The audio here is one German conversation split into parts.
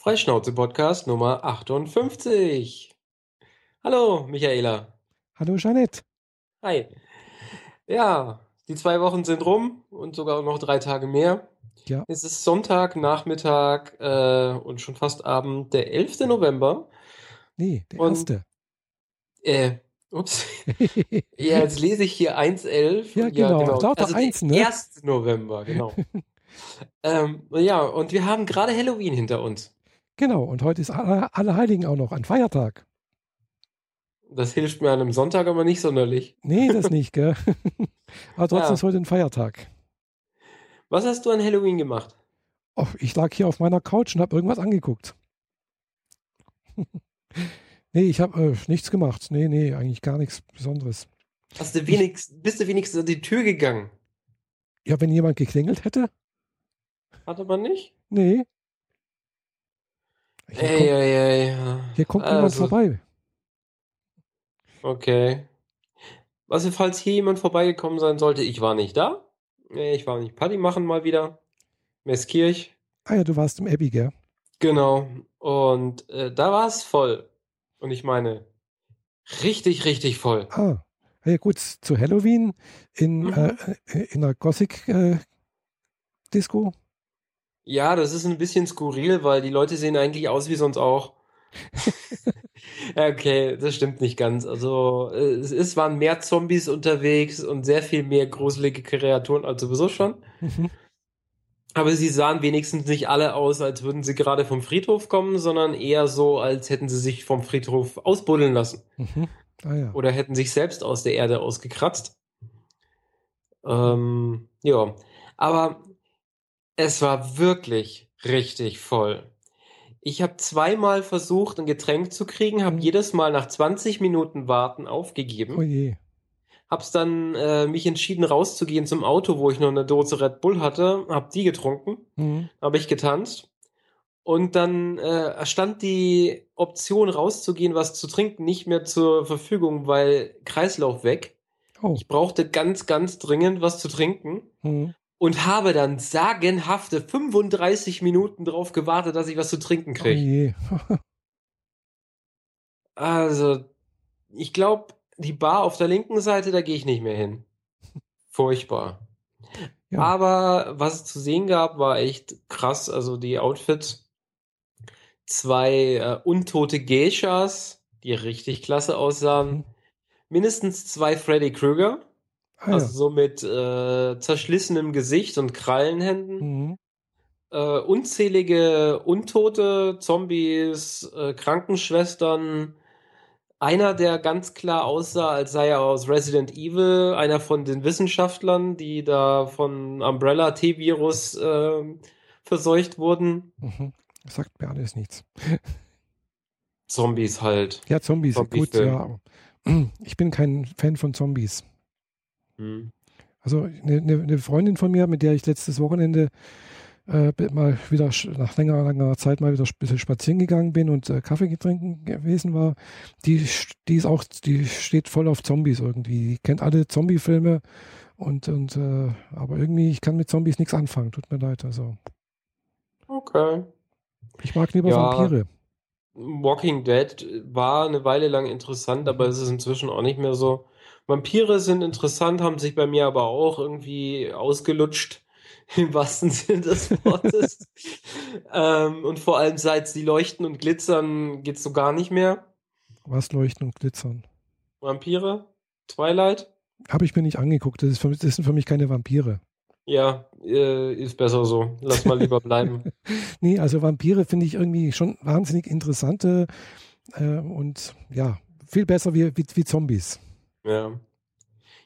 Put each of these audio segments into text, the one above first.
Freischnauze-Podcast Nummer 58. Hallo, Michaela. Hallo, Jeanette. Hi. Ja, die zwei Wochen sind rum und sogar noch drei Tage mehr. Ja. Es ist Sonntag, Nachmittag äh, und schon fast Abend, der 11. November. Nee, der Und- erste. Äh, ups. Ja, jetzt lese ich hier 1.11. Ja, genau. Lauter Also der Einsen, ne? 1. November, genau. ähm, ja, und wir haben gerade Halloween hinter uns. Genau, und heute ist Alle- Allerheiligen auch noch ein Feiertag. Das hilft mir an einem Sonntag aber nicht sonderlich. Nee, das nicht, gell? Aber trotzdem Ja. ist heute ein Feiertag. Was hast du an Halloween gemacht? Oh, ich lag hier auf meiner Couch und habe irgendwas angeguckt. nee, ich habe äh, nichts gemacht. Nee, nee, eigentlich gar nichts Besonderes. Hast du wenigstens, bist du wenigstens an die Tür gegangen? Ja, wenn jemand geklingelt hätte? Hat aber nicht? Nee. Hier, Ey, kommt, ey, ey. ja. hier kommt niemand Also, vorbei. Okay. Was, falls hier jemand vorbeigekommen sein sollte, ich war nicht da. Nee, Ich war nicht Party machen mal wieder. Meßkirch. Ah ja, du warst im Abbey, gell? Genau. Und äh, da war es voll. Und ich meine, richtig, richtig voll. Ah, ja gut, zu Halloween in, Mhm. äh, äh, in einer Gothic-Disco. Ja, das ist ein bisschen skurril, weil die Leute sehen eigentlich aus wie sonst auch. Okay, das stimmt nicht ganz. Also, äh, es ist, waren mehr Zombies unterwegs und sehr viel mehr gruselige Kreaturen als sowieso schon. Mhm. Aber sie sahen wenigstens nicht alle aus, als würden sie gerade vom Friedhof kommen, sondern eher so, als hätten sie sich vom Friedhof ausbuddeln lassen. Mhm. Ah ja. Oder hätten sich selbst aus der Erde ausgekratzt. Ähm, ja, aber es war wirklich richtig voll. Ich habe zweimal versucht, ein Getränk zu kriegen, habe Mhm. jedes Mal nach 20 Minuten Warten aufgegeben. Oh je. Hab's dann äh, mich entschieden rauszugehen zum Auto, wo ich noch eine Dose Red Bull hatte, hab die getrunken, Mhm. habe ich getanzt und dann äh, stand die Option rauszugehen, was zu trinken, nicht mehr zur Verfügung, weil Kreislauf weg. Oh. Ich brauchte ganz, ganz dringend was zu trinken Mhm. Und habe dann sagenhafte 35 Minuten drauf gewartet, dass ich was zu trinken Oh kriege. je. Also, ich glaube, die Bar auf der linken Seite, da gehe ich nicht mehr hin. Furchtbar. Ja. Aber was es zu sehen gab, war echt krass. Also die Outfits. Zwei äh, untote Geishas, die richtig klasse aussahen. Mhm. Mindestens zwei Freddy Krueger. Ah, Also ja. so mit äh, zerschlissenem Gesicht und Krallenhänden. Mhm. Äh, unzählige Untote, Zombies, äh, Krankenschwestern. Einer, der ganz klar aussah, als sei er aus Resident Evil, einer von den Wissenschaftlern, die da von Umbrella T-Virus äh, verseucht wurden. Mhm. Sagt mir alles nichts. Zombies halt. Ja, Zombies, gut, Zombie-Film. ja. Ich bin kein Fan von Zombies. Hm. Also eine, eine eine Freundin von mir, mit der ich letztes Wochenende äh, mal wieder nach längerer, langer Zeit mal wieder ein bisschen spazieren gegangen bin und äh, Kaffee getrinken gewesen war, die, die ist auch, die steht voll auf Zombies irgendwie. Die kennt alle Zombie-Filme und, und äh, aber irgendwie, ich kann mit Zombies nichts anfangen, tut mir leid. Also Okay. ich mag lieber Ja. Vampire. Walking Dead war eine Weile lang interessant, aber es ist inzwischen auch nicht mehr so. Vampire sind interessant, haben sich bei mir aber auch irgendwie ausgelutscht, im wahrsten Sinne des Wortes. ähm, und vor allem seit sie leuchten und glitzern, geht's so gar nicht mehr. Was leuchten und glitzern. Vampire? Twilight? Habe ich mir nicht angeguckt. Das, mich, das sind für mich keine Vampire. Ja, äh, ist besser so. Lass mal lieber bleiben. Nee, also Vampire finde ich irgendwie schon wahnsinnig interessante äh, und ja, viel besser wie, wie, wie Zombies. Ja.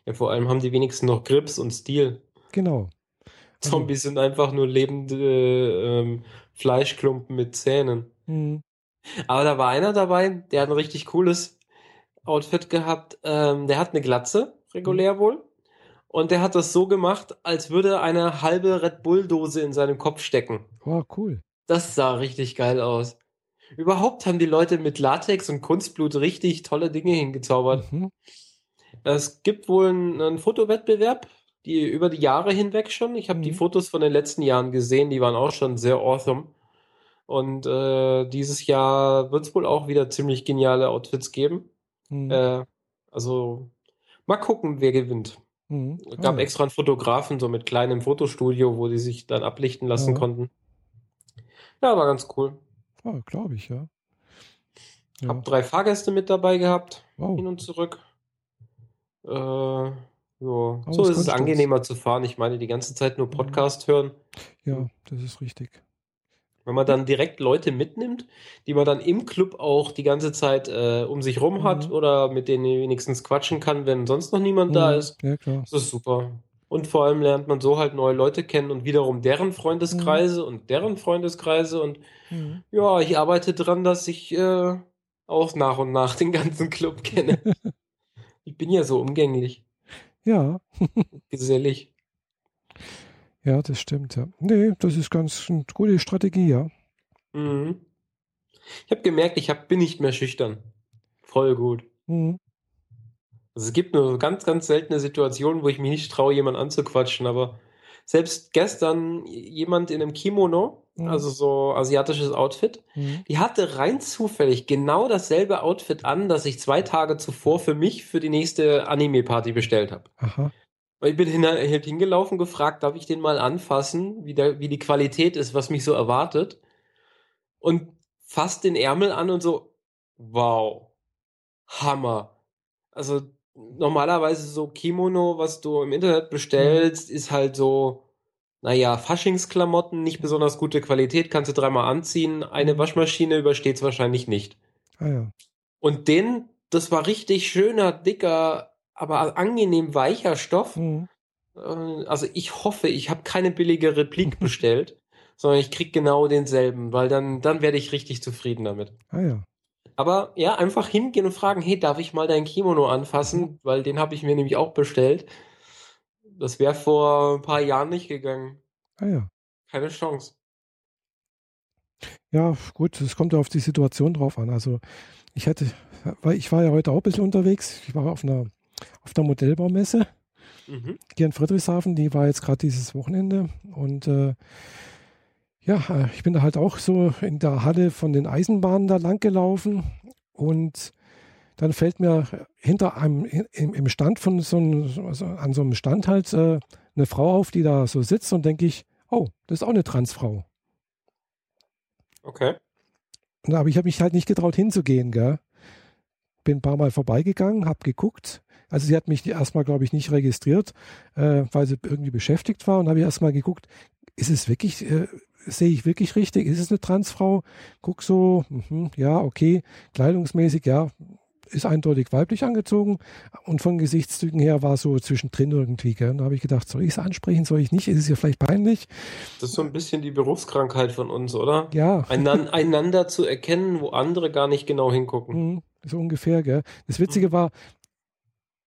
Ja, vor allem haben die wenigsten noch Grips und Stil. Genau. Zombies sind einfach nur lebende ähm, Fleischklumpen mit Zähnen. Mhm. Aber da war einer dabei, der hat ein richtig cooles Outfit gehabt. Ähm, der hat eine Glatze, regulär wohl. Und der hat das so gemacht, als würde eine halbe Red Bull-Dose in seinem Kopf stecken. Oh, cool. Das sah richtig geil aus. Überhaupt haben die Leute mit Latex und Kunstblut richtig tolle Dinge hingezaubert. Mhm. Es gibt wohl einen, einen Fotowettbewerb, die über die Jahre hinweg schon. Ich habe die Mhm. Fotos von den letzten Jahren gesehen, die waren auch schon sehr awesome. Und äh, dieses Jahr wird es wohl auch wieder ziemlich geniale Outfits geben. Mhm. Äh, also mal gucken, wer gewinnt. Mhm. Es gab Ah, ja. extra einen Fotografen, so mit kleinem Fotostudio, wo die sich dann ablichten lassen Ja. konnten. Ja, war ganz cool. Ah, glaube ich, ja. ja. Hab drei Fahrgäste mit dabei gehabt, hin Wow. und zurück. Äh, ja. So ist es angenehmer zu fahren. Ich meine, die ganze Zeit nur Mhm. Podcast hören. Ja, das ist richtig. Wenn man dann direkt Leute mitnimmt, die man dann im Club auch die ganze Zeit äh, um sich rum hat Mhm. oder mit denen wenigstens quatschen kann, wenn sonst noch niemand da Mhm. ist, Ja, klar. das ist super. Und vor allem lernt man so halt neue Leute kennen und wiederum deren Freundeskreise und deren Freundeskreise. Und Mhm. ja, ich arbeite dran, dass ich äh, auch nach und nach den ganzen Club kenne. ich bin ja so umgänglich, Ja, gesellig. ja, das stimmt, ja. Nee, das ist ganz eine gute Strategie, ja. Mhm. Ich habe gemerkt, ich hab, bin nicht mehr schüchtern. Voll gut. Mhm. Also es gibt nur ganz, ganz seltene Situationen, wo ich mich nicht traue, jemanden anzuquatschen, aber selbst gestern jemand in einem Kimono, Mhm. also so asiatisches Outfit, Mhm. die hatte rein zufällig genau dasselbe Outfit an, das ich zwei Tage zuvor für mich für die nächste Anime-Party bestellt habe. Aha. Ich bin hin, halt hingelaufen, gefragt, darf ich den mal anfassen, wie, der, wie die Qualität ist, was mich so erwartet. Und fasst den Ärmel an und so, wow, Hammer. Also normalerweise so Kimono, was du im Internet bestellst, ist halt so, naja, Faschingsklamotten, nicht besonders gute Qualität, kannst du dreimal anziehen. Eine Waschmaschine übersteht es wahrscheinlich nicht. Ah ja. Und den, das war richtig schöner, dicker, aber angenehm weicher Stoff. Mhm. Äh, Also ich hoffe, ich habe keine billige Replik bestellt, sondern ich krieg genau denselben, weil dann, dann werde ich richtig zufrieden damit. Ah ja. Aber ja, einfach hingehen und fragen, hey, darf ich mal dein Kimono anfassen? Weil den habe ich mir nämlich auch bestellt. Das wäre vor ein paar Jahren nicht gegangen. Ah ja. Keine Chance. Ja, gut, es kommt ja auf die Situation drauf an. Also ich hätte, weil ich war ja heute auch ein bisschen unterwegs. Ich war auf einer, auf der Modellbaumesse Mhm. hier in Friedrichshafen. Die war jetzt gerade dieses Wochenende. Und äh, ja, äh, ich bin da halt auch so in der Halle von den Eisenbahnen da lang gelaufen. Und dann fällt mir hinter einem, im, Stand von so einem, also an so einem Stand halt äh, eine Frau auf, die da so sitzt und denke ich, oh, das ist auch eine Transfrau. Okay. Und Aber ich habe mich halt nicht getraut hinzugehen, gell? Bin ein paar Mal vorbeigegangen, habe geguckt. Also sie hat mich erstmal, glaube ich, nicht registriert, äh, weil sie irgendwie beschäftigt war. Und habe ich erstmal geguckt, ist es wirklich, äh, sehe ich wirklich richtig? Ist es eine Transfrau? Guck so, mhm, ja, okay, kleidungsmäßig, ja, ist eindeutig weiblich angezogen. Und von Gesichtszügen her war so zwischendrin irgendwie. Gell? Und da habe ich gedacht, soll ich es ansprechen, soll ich nicht? Ist es ihr vielleicht peinlich? Das ist so ein bisschen die Berufskrankheit von uns, oder? Ja. Einan einander zu erkennen, wo andere gar nicht genau hingucken. Mhm, so ungefähr, gell? Das Witzige war,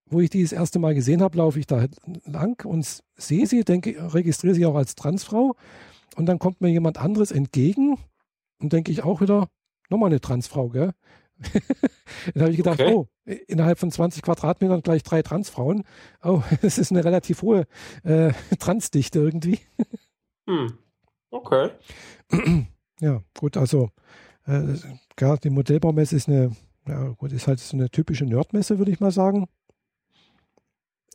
wo ich die das erste Mal gesehen habe, laufe ich da lang und sehe sie, denke, registriere sie auch als Transfrau. Und dann kommt mir jemand anderes entgegen und denke ich auch wieder, nochmal eine Transfrau, gell? dann habe ich gedacht, Okay. oh, innerhalb von 20 Quadratmetern gleich drei Transfrauen. Oh, das ist eine relativ hohe äh, Transdichte irgendwie. Hm. Okay. Ja, gut, also äh, klar, die Modellbaumesse ist eine, ja gut, ist halt so eine typische Nerdmesse, würde ich mal sagen.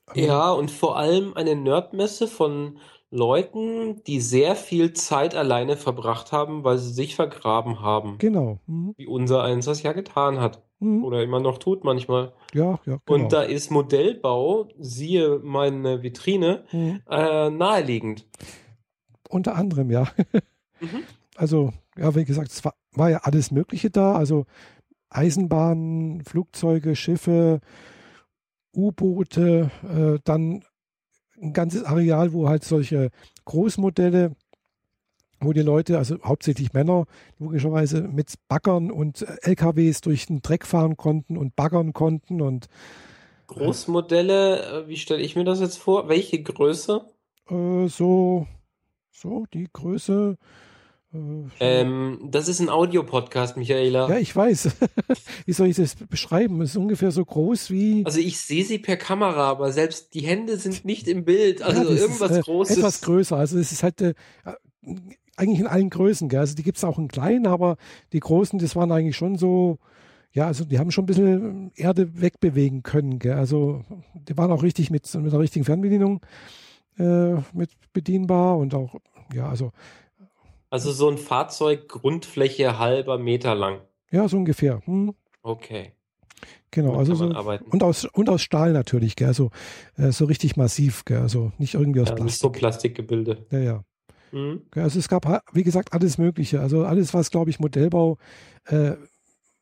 Aber- Ja, und vor allem eine Nerdmesse von Leuten, die sehr viel Zeit alleine verbracht haben, weil sie sich vergraben haben. Genau. Mhm. Wie unser eins das ja getan hat. Mhm. Oder immer noch tut manchmal. Ja, ja, genau. Und da ist Modellbau, siehe meine Vitrine, Mhm. äh, naheliegend. Unter anderem, ja. Mhm. Also, ja, wie gesagt, es war, war ja alles Mögliche da. Also Eisenbahnen, Flugzeuge, Schiffe, U-Boote, äh, dann ein ganzes Areal, wo halt solche Großmodelle, wo die Leute, also hauptsächlich Männer, logischerweise mit Baggern und äh, LKWs durch den Dreck fahren konnten und baggern konnten und Großmodelle, äh, wie stelle ich mir das jetzt vor? Welche Größe? äh, so, so die Größe. Äh, Ähm, das ist ein Audiopodcast, Michaela. Ja, ich weiß. Wie soll ich das beschreiben? Es ist ungefähr so groß wie. Also ich sehe sie per Kamera, aber selbst die Hände sind nicht im Bild. Also Ja, irgendwas ist, äh, Großes. Etwas größer. Also es ist halt äh, eigentlich in allen Größen. Gell? Also die gibt es auch in kleinen, aber die großen, das waren eigentlich schon so, ja, also die haben schon ein bisschen Erde wegbewegen können. Gell? Also die waren auch richtig mit, mit der richtigen Fernbedienung äh, mit bedienbar und auch, ja, also. Also so ein Fahrzeug Grundfläche halber Meter lang. Ja, so ungefähr. Hm. Okay. Genau, also so, und aus und aus Stahl natürlich, gell, so, äh, so richtig massiv, gell, also nicht irgendwie aus ja, Plastik. Nicht so Plastikgebilde. Ja, ja. Mhm. Also es gab, wie gesagt, alles Mögliche. Also alles, was, glaube ich, Modellbau, äh,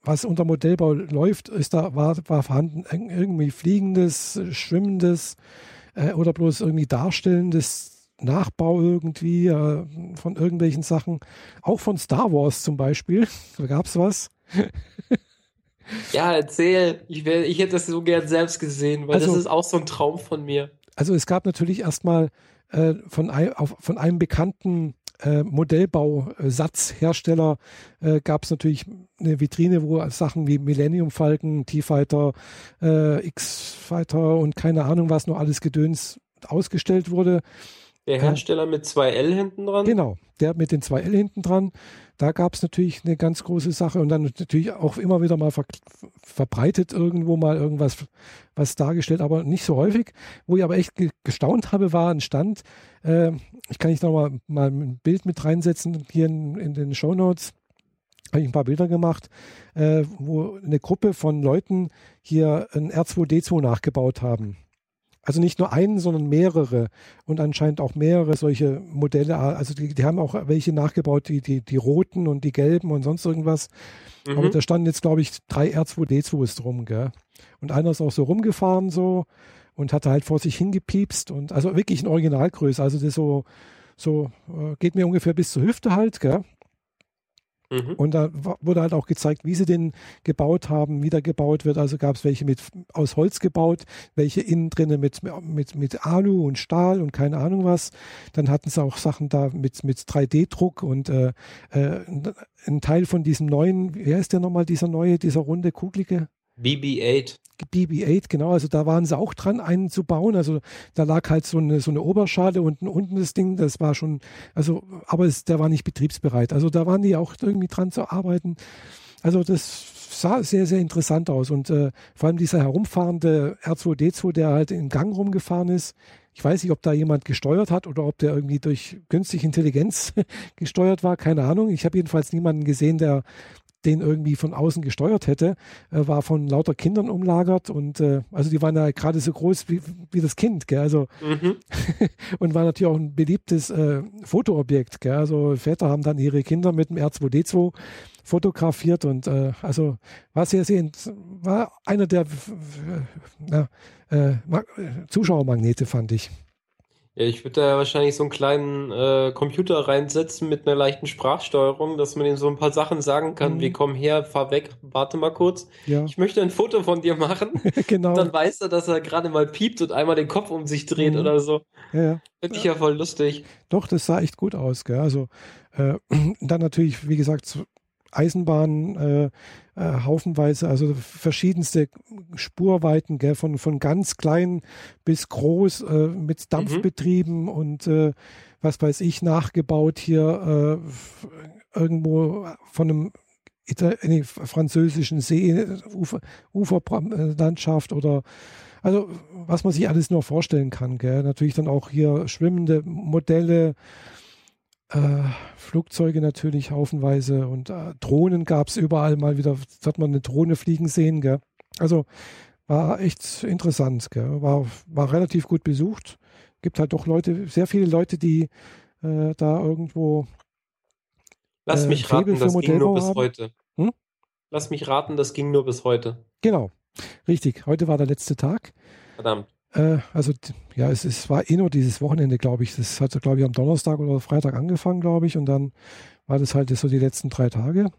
was unter Modellbau läuft, ist da, war, war vorhanden irgendwie fliegendes, schwimmendes äh, oder bloß irgendwie darstellendes Nachbau irgendwie äh, von irgendwelchen Sachen. Auch von Star Wars zum Beispiel. Da gab es was. Ja, erzähl. Ich, wär, ich hätte das so gern selbst gesehen, weil also, das ist auch so ein Traum von mir. Also es gab natürlich erstmal äh, von, ein, auf, von einem bekannten äh, Modellbausatzhersteller äh, gab es natürlich eine Vitrine, wo Sachen wie Millennium Falcon, T-Fighter, äh, X-Fighter und keine Ahnung was noch alles Gedöns ausgestellt wurde. Der äh, Hersteller mit zwei L hinten dran? Genau, der mit den zwei L hinten dran. Da gab es natürlich eine ganz große Sache und dann natürlich auch immer wieder mal ver verbreitet irgendwo mal irgendwas was dargestellt, aber nicht so häufig. Wo ich aber echt ge gestaunt habe, war ein Stand. Äh, ich kann nicht noch mal, mal ein Bild mit reinsetzen hier in, in den Show Notes habe ich ein paar Bilder gemacht, äh, wo eine Gruppe von Leuten hier ein R2D2 nachgebaut haben. Also nicht nur einen, sondern mehrere und anscheinend auch mehrere solche Modelle. Also die, die haben auch welche nachgebaut, die, die, die roten und die gelben und sonst irgendwas. Mhm. Aber da standen jetzt, glaube ich, drei R2D2s drum, gell? Und einer ist auch so rumgefahren so und hatte halt vor sich hingepiepst und also wirklich in Originalgröße. Also das so, so äh, geht mir ungefähr bis zur Hüfte halt, gell? Mhm. Und da wurde halt auch gezeigt, wie sie den gebaut haben, wie der gebaut wird. Also gab es welche mit aus Holz gebaut, welche innen drinnen mit, mit, mit Alu und Stahl und keine Ahnung was. Dann hatten sie auch Sachen da mit, mit 3D-Druck und äh, äh, ein Teil von diesem neuen, wer ist der nochmal, dieser neue, dieser runde, kugelige? BB-8. BB-8, genau. Also da waren sie auch dran, einen zu bauen. Also da lag halt so eine, so eine Oberschale und unten das Ding, das war schon, also, aber es, der war nicht betriebsbereit. Also da waren die auch irgendwie dran zu arbeiten. Also das sah sehr, sehr interessant aus. Und äh, vor allem dieser herumfahrende R2D2, der halt im Gang rumgefahren ist. Ich weiß nicht, ob da jemand gesteuert hat oder ob der irgendwie durch günstige Intelligenz gesteuert war, keine Ahnung. Ich habe jedenfalls niemanden gesehen, der den irgendwie von außen gesteuert hätte, äh, war von lauter Kindern umlagert und äh, also die waren ja gerade so groß wie, wie das Kind, gell? Also mhm. und war natürlich auch ein beliebtes äh, Fotoobjekt, gell? Also Väter haben dann ihre Kinder mit dem R2D2 fotografiert und äh, also war sehr, sehr war einer der äh, Zuschauermagnete, fand ich. Ja, ich würde da wahrscheinlich so einen kleinen äh, Computer reinsetzen mit einer leichten Sprachsteuerung, dass man ihm so ein paar Sachen sagen kann, mhm. wie komm her, fahr weg, warte mal kurz. Ja. Ich möchte ein Foto von dir machen. genau. Und dann weiß er, dass er gerade mal piept und einmal den Kopf um sich dreht mhm. oder so. Ja, ja. Finde ich ja voll lustig. Doch, das sah echt gut aus, gell? Also äh, dann natürlich, wie gesagt, Eisenbahn äh, äh, haufenweise, also verschiedenste Spurweiten, gell, von, von ganz klein bis groß äh, mit Dampfbetrieben mhm. und äh, was weiß ich, nachgebaut hier äh, irgendwo von einem Ital französischen See, Ufer, Uferlandschaft oder also was man sich alles nur vorstellen kann. Gell. Natürlich dann auch hier schwimmende Modelle, äh, Flugzeuge natürlich haufenweise und äh, Drohnen gab es überall mal wieder, hat man eine Drohne fliegen sehen, gell? Also war echt interessant, gell? War, war relativ gut besucht. Gibt halt doch Leute, sehr viele Leute, die äh, da irgendwo. Lass mich äh, raten, das ging nur bis haben. heute. Hm? Lass mich raten, das ging nur bis heute. Genau, richtig. Heute war der letzte Tag. Verdammt. Äh, also ja, es, es war eh nur dieses Wochenende, glaube ich. Das hat, glaube ich, am Donnerstag oder Freitag angefangen, glaube ich. Und dann war das halt so die letzten drei Tage.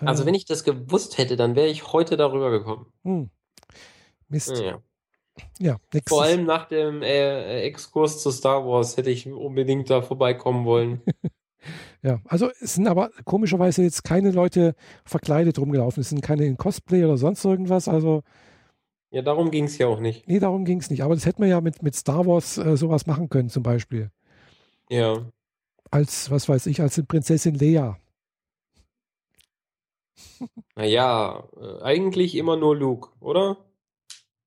Äh, also wenn ich das gewusst hätte, dann wäre ich heute darüber gekommen. Hm. Mist. Ja. ja Vor allem nach dem äh, Exkurs zu Star Wars hätte ich unbedingt da vorbeikommen wollen. ja, also es sind aber komischerweise jetzt keine Leute verkleidet rumgelaufen. Es sind keine in Cosplay oder sonst irgendwas. Also ja, darum ging es ja auch nicht. Nee, darum ging es nicht. Aber das hätte man ja mit, mit Star Wars äh, sowas machen können, zum Beispiel. Ja. Als, was weiß ich, als Prinzessin Lea. Naja, äh, eigentlich immer nur Luke, oder?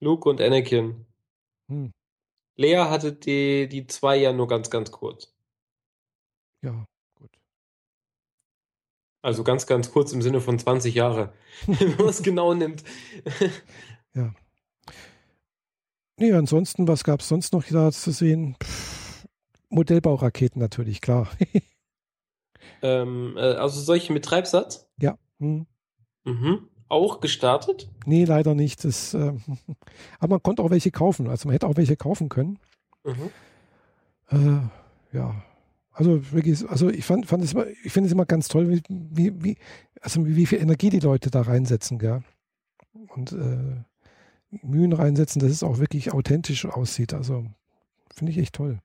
Luke und Anakin. Hm. Lea hatte die, die zwei ja nur ganz, ganz kurz. Ja, gut. Also ganz, ganz kurz im Sinne von 20 Jahre, wenn man es genau nimmt. Ja. Nee, ansonsten, was gab es sonst noch da zu sehen? Pff, Modellbauraketen natürlich, klar. ähm, äh, also solche mit Treibsatz? ja. Hm. Mhm. Auch gestartet? Nee, leider nicht. Das, äh, aber man konnte auch welche kaufen. Also man hätte auch welche kaufen können. Mhm. Äh, ja. Also wirklich, also ich fand, fand es immer, ich finde es immer ganz toll, wie, wie, wie, also wie viel Energie die Leute da reinsetzen, gell? Und äh, Mühen reinsetzen, dass es auch wirklich authentisch aussieht. Also finde ich echt toll.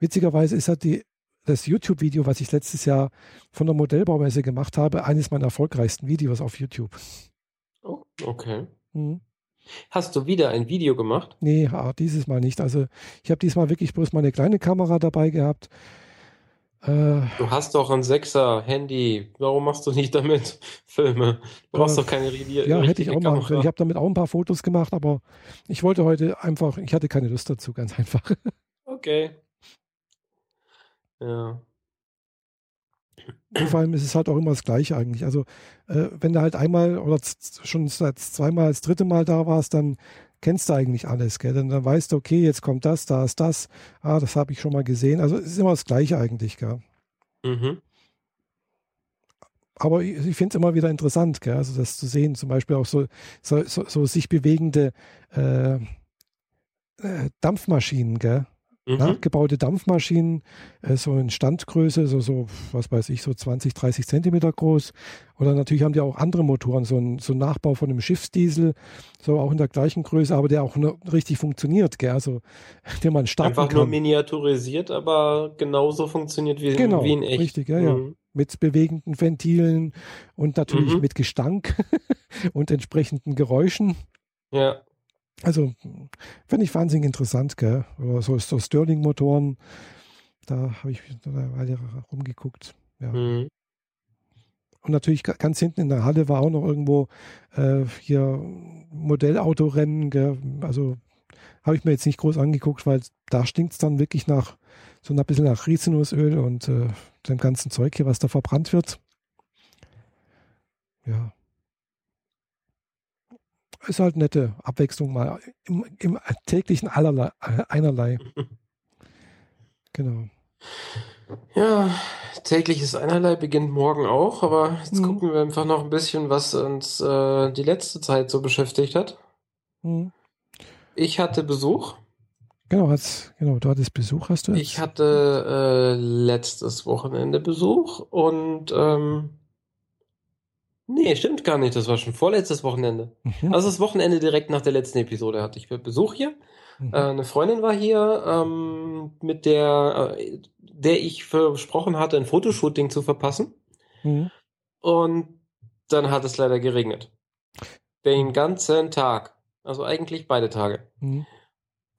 Witzigerweise ist halt die, das YouTube-Video, was ich letztes Jahr von der Modellbaumesse gemacht habe, eines meiner erfolgreichsten Videos auf YouTube. Oh, okay. Mhm. Hast du wieder ein Video gemacht? Nee, dieses Mal nicht. Also ich habe diesmal wirklich bloß meine kleine Kamera dabei gehabt. Äh, Du hast doch ein Sechser Handy. Warum machst du nicht damit Filme? Du brauchst Äh, doch keine Redi- ja, hätte ich auch machen können. Ich habe damit auch ein paar Fotos gemacht, aber ich wollte heute einfach, ich hatte keine Lust dazu, ganz einfach. Okay. Ja. Vor allem ist es halt auch immer das Gleiche eigentlich. Also äh, wenn du halt einmal oder schon seit zweimal, das dritte Mal da warst, dann kennst du eigentlich alles, gell? Dann, dann weißt du, okay, jetzt kommt das, da ist das, ah, das habe ich schon mal gesehen. Also es ist immer das Gleiche eigentlich, gell? Mhm. Aber ich, ich finde es immer wieder interessant, gell? Also das zu sehen, zum Beispiel auch so, so, so, so sich bewegende äh, äh, Dampfmaschinen, gell? Mhm. nachgebaute Dampfmaschinen, äh, so in Standgröße, so, so, was weiß ich, so 20, 30 Zentimeter groß. Oder natürlich haben die auch andere Motoren, so ein, so ein Nachbau von einem Schiffsdiesel, so auch in der gleichen Größe, aber der auch nur richtig funktioniert, gell? Also, den man starten Einfach kann. nur miniaturisiert, aber genauso funktioniert wie, Genau, wie in echt. richtig, ja, ja. Mhm. mit bewegenden Ventilen und natürlich Mhm. mit Gestank und entsprechenden Geräuschen. Ja. Also finde ich wahnsinnig interessant, gell? Oder so, so Stirling-Motoren, da habe ich eine Weile rumgeguckt. Ja. Mhm. Und natürlich ga- ganz hinten in der Halle war auch noch irgendwo äh, hier Modellautorennen, gell? Also habe ich mir jetzt nicht groß angeguckt, weil da stinkt es dann wirklich nach so ein bisschen nach Rizinusöl und äh, dem ganzen Zeug hier, was da verbrannt wird. Ja. Ist halt nette Abwechslung mal im, im täglichen allerlei, einerlei. Genau. Ja, tägliches Einerlei beginnt morgen auch, aber jetzt Mhm. gucken wir einfach noch ein bisschen, was uns äh, die letzte Zeit so beschäftigt hat. Mhm. Ich hatte Besuch. Genau, hat's, genau, du hattest Besuch, hast du? jetzt? Ich hatte äh, letztes Wochenende Besuch und ähm, nee, stimmt gar nicht. Das war schon vorletztes Wochenende. Mhm. Also das Wochenende direkt nach der letzten Episode hatte ich Besuch hier. Mhm. Äh, eine Freundin war hier, ähm, mit der, äh, der ich versprochen hatte, ein Fotoshooting zu verpassen. Mhm. Und dann hat es leider geregnet. Den ganzen Tag. Also eigentlich beide Tage. Mhm.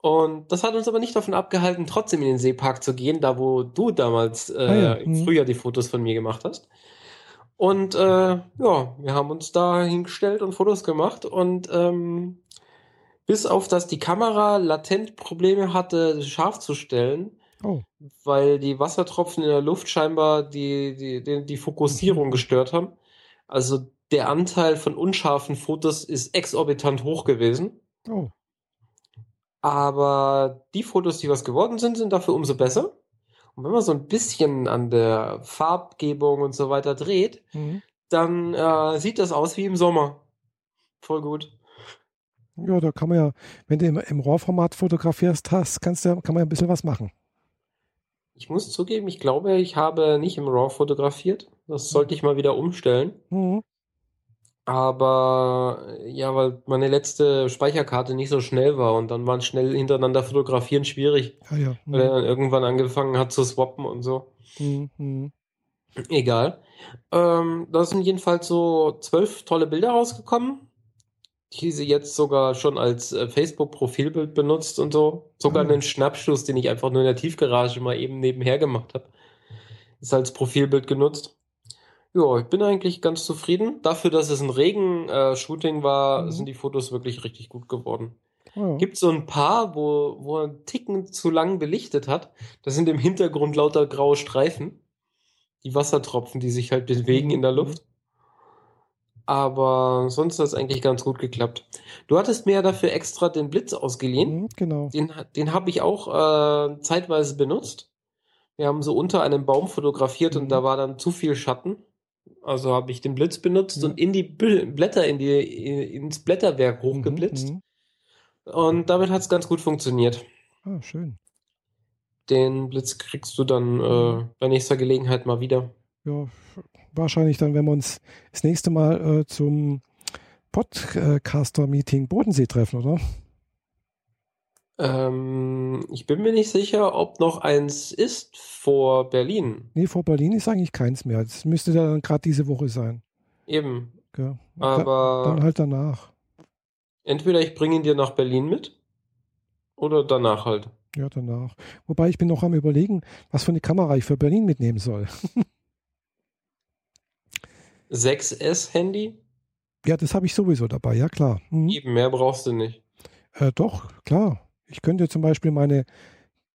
Und das hat uns aber nicht davon abgehalten, trotzdem in den Seepark zu gehen, da wo du damals äh, Ah ja, im mhm. Frühjahr die Fotos von mir gemacht hast. Und äh, ja, wir haben uns da hingestellt und Fotos gemacht und ähm, bis auf dass die Kamera latent Probleme hatte, scharf zu stellen, Oh, weil die Wassertropfen in der Luft scheinbar die, die, die, die Fokussierung Mhm. gestört haben. Also der Anteil von unscharfen Fotos ist exorbitant hoch gewesen. oh. Aber die Fotos, die was geworden sind, sind dafür umso besser. Und wenn man so ein bisschen an der Farbgebung und so weiter dreht, Mhm. dann äh, sieht das aus wie im Sommer. Voll gut. Ja, da kann man ja, wenn du im, im RAW-Format fotografierst hast, kannst du, kann man ja ein bisschen was machen. Ich muss zugeben, ich glaube, ich habe nicht im RAW fotografiert. Das sollte ich mal wieder umstellen. Mhm. Aber ja, weil meine letzte Speicherkarte nicht so schnell war und dann waren schnell hintereinander fotografieren schwierig, Ja, ja. weil er Mhm. dann irgendwann angefangen hat zu swappen und so. Mhm. Mhm. Egal. Ähm, da sind jedenfalls so zwölf tolle Bilder rausgekommen. die sie jetzt sogar schon als äh, Facebook-Profilbild benutzt und so. Sogar Ah. einen Schnappschuss, den ich einfach nur in der Tiefgarage mal eben nebenher gemacht habe. Ist als Profilbild genutzt. Ja, ich bin eigentlich ganz zufrieden. Dafür, dass es ein Regen-Shooting war, Mhm. sind die Fotos wirklich richtig gut geworden. Ja. Gibt so ein paar, wo, wo er einen Ticken zu lang belichtet hat. Das sind im Hintergrund lauter graue Streifen. Die Wassertropfen, die sich halt bewegen in der Luft. Aber sonst hat es eigentlich ganz gut geklappt. Du hattest mir ja dafür extra den Blitz ausgeliehen. Mhm, genau. Den, den habe ich auch äh, zeitweise benutzt. Wir haben so unter einem Baum fotografiert Mhm. und da war dann zu viel Schatten. Also habe ich den Blitz benutzt Ja. und in die Bl- Blätter, in die, ins Blätterwerk hochgeblitzt. Mhm, Und damit hat es ganz gut funktioniert. mhm. Ah, schön. Den Blitz kriegst du dann äh, bei nächster Gelegenheit mal wieder. Ja, wahrscheinlich dann, wenn wir uns das nächste Mal äh, zum Podcaster-Meeting Bodensee treffen, oder? Ähm, ich bin mir nicht sicher, ob noch eins ist vor Berlin. Nee, vor Berlin ist eigentlich keins mehr. Das müsste dann gerade diese Woche sein. Eben. Da, Aber dann halt danach. entweder ich bringe ihn dir nach Berlin mit oder danach halt. Ja, danach. Wobei ich bin noch am überlegen, was für eine Kamera ich für Berlin mitnehmen soll. 6S-Handy? Ja, das habe ich sowieso dabei, ja klar. Mhm. Eben, mehr brauchst du nicht. Äh, doch, klar. Ich könnte zum Beispiel meine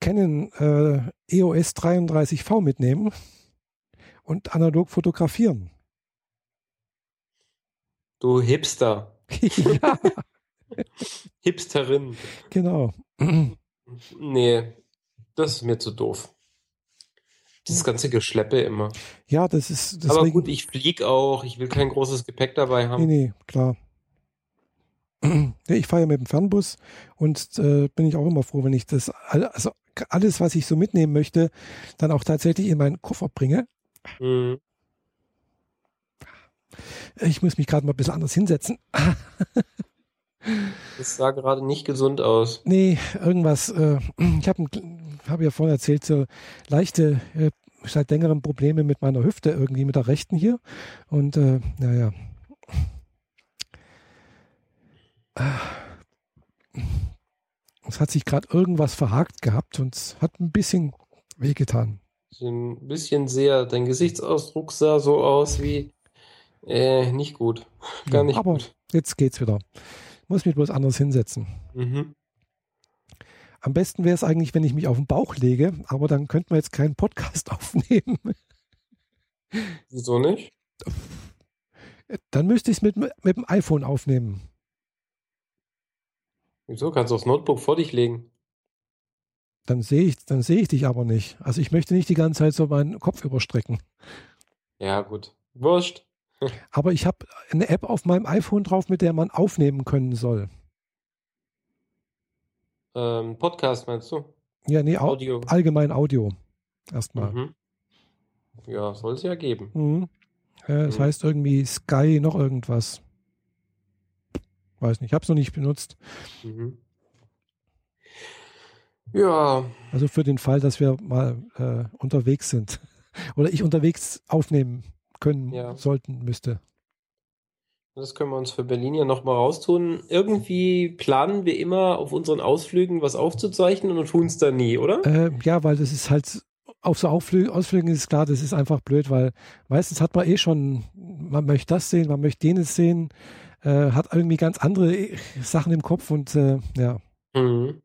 Canon äh, EOS 33V mitnehmen und analog fotografieren. Du Hipster. ja, Hipsterin. genau. Nee, das ist mir zu doof. Dieses ganze Geschleppe immer. Ja, das ist Aber deswegen. gut, ich flieg auch. Ich will kein großes Gepäck dabei Nee, haben. nee, klar. Ich fahre ja mit dem Fernbus und äh, bin ich auch immer froh, wenn ich das, all- also alles, was ich so mitnehmen möchte, dann auch tatsächlich in meinen Koffer bringe. Hm. Ich muss mich gerade mal ein bisschen anders hinsetzen. Das sah gerade nicht gesund aus. Nee, irgendwas. Äh, ich habe hab ja vorhin erzählt, so leichte, äh, seit längerem Probleme mit meiner Hüfte, irgendwie mit der rechten hier. Und äh, naja. Es hat sich gerade irgendwas verhakt gehabt und es hat ein bisschen wehgetan. Ein bisschen sehr. Dein Gesichtsausdruck sah so aus wie äh, nicht gut. Gar Ja, nicht aber gut. jetzt geht's wieder. Muss mich bloß anders hinsetzen. Mhm. Am besten wäre es eigentlich, wenn ich mich auf den Bauch lege, aber dann könnten wir jetzt keinen Podcast aufnehmen. Wieso nicht? Dann müsste ich es mit, mit dem iPhone aufnehmen. Wieso? Kannst du das Notebook vor dich legen? Dann sehe ich, dann sehe ich dich aber nicht. Also ich möchte nicht die ganze Zeit so meinen Kopf überstrecken. Ja, gut. Wurscht. Aber ich habe eine App auf meinem iPhone drauf, mit der man aufnehmen können soll. Ähm, Podcast meinst du? Ja, nee, au Audio. allgemein Audio. Erstmal. Mhm. Ja, soll es ja geben. Mhm. Äh, Es Mhm. heißt irgendwie Sky noch irgendwas. Weiß nicht, ich habe es noch nicht benutzt. Mhm. Ja, Also für den Fall, dass wir mal äh, unterwegs sind. Oder ich unterwegs aufnehmen können Ja. sollten, müsste. das können wir uns für Berlin ja nochmal raustun. Irgendwie planen wir immer auf unseren Ausflügen was aufzuzeichnen und tun es dann nie, oder? Äh, ja, weil das ist halt, auf so Aufflü Ausflügen ist klar, das ist einfach blöd, weil meistens hat man eh schon, man möchte das sehen, man möchte jenes sehen, äh, hat irgendwie ganz andere äh, Sachen im Kopf und äh, ja. Mhm.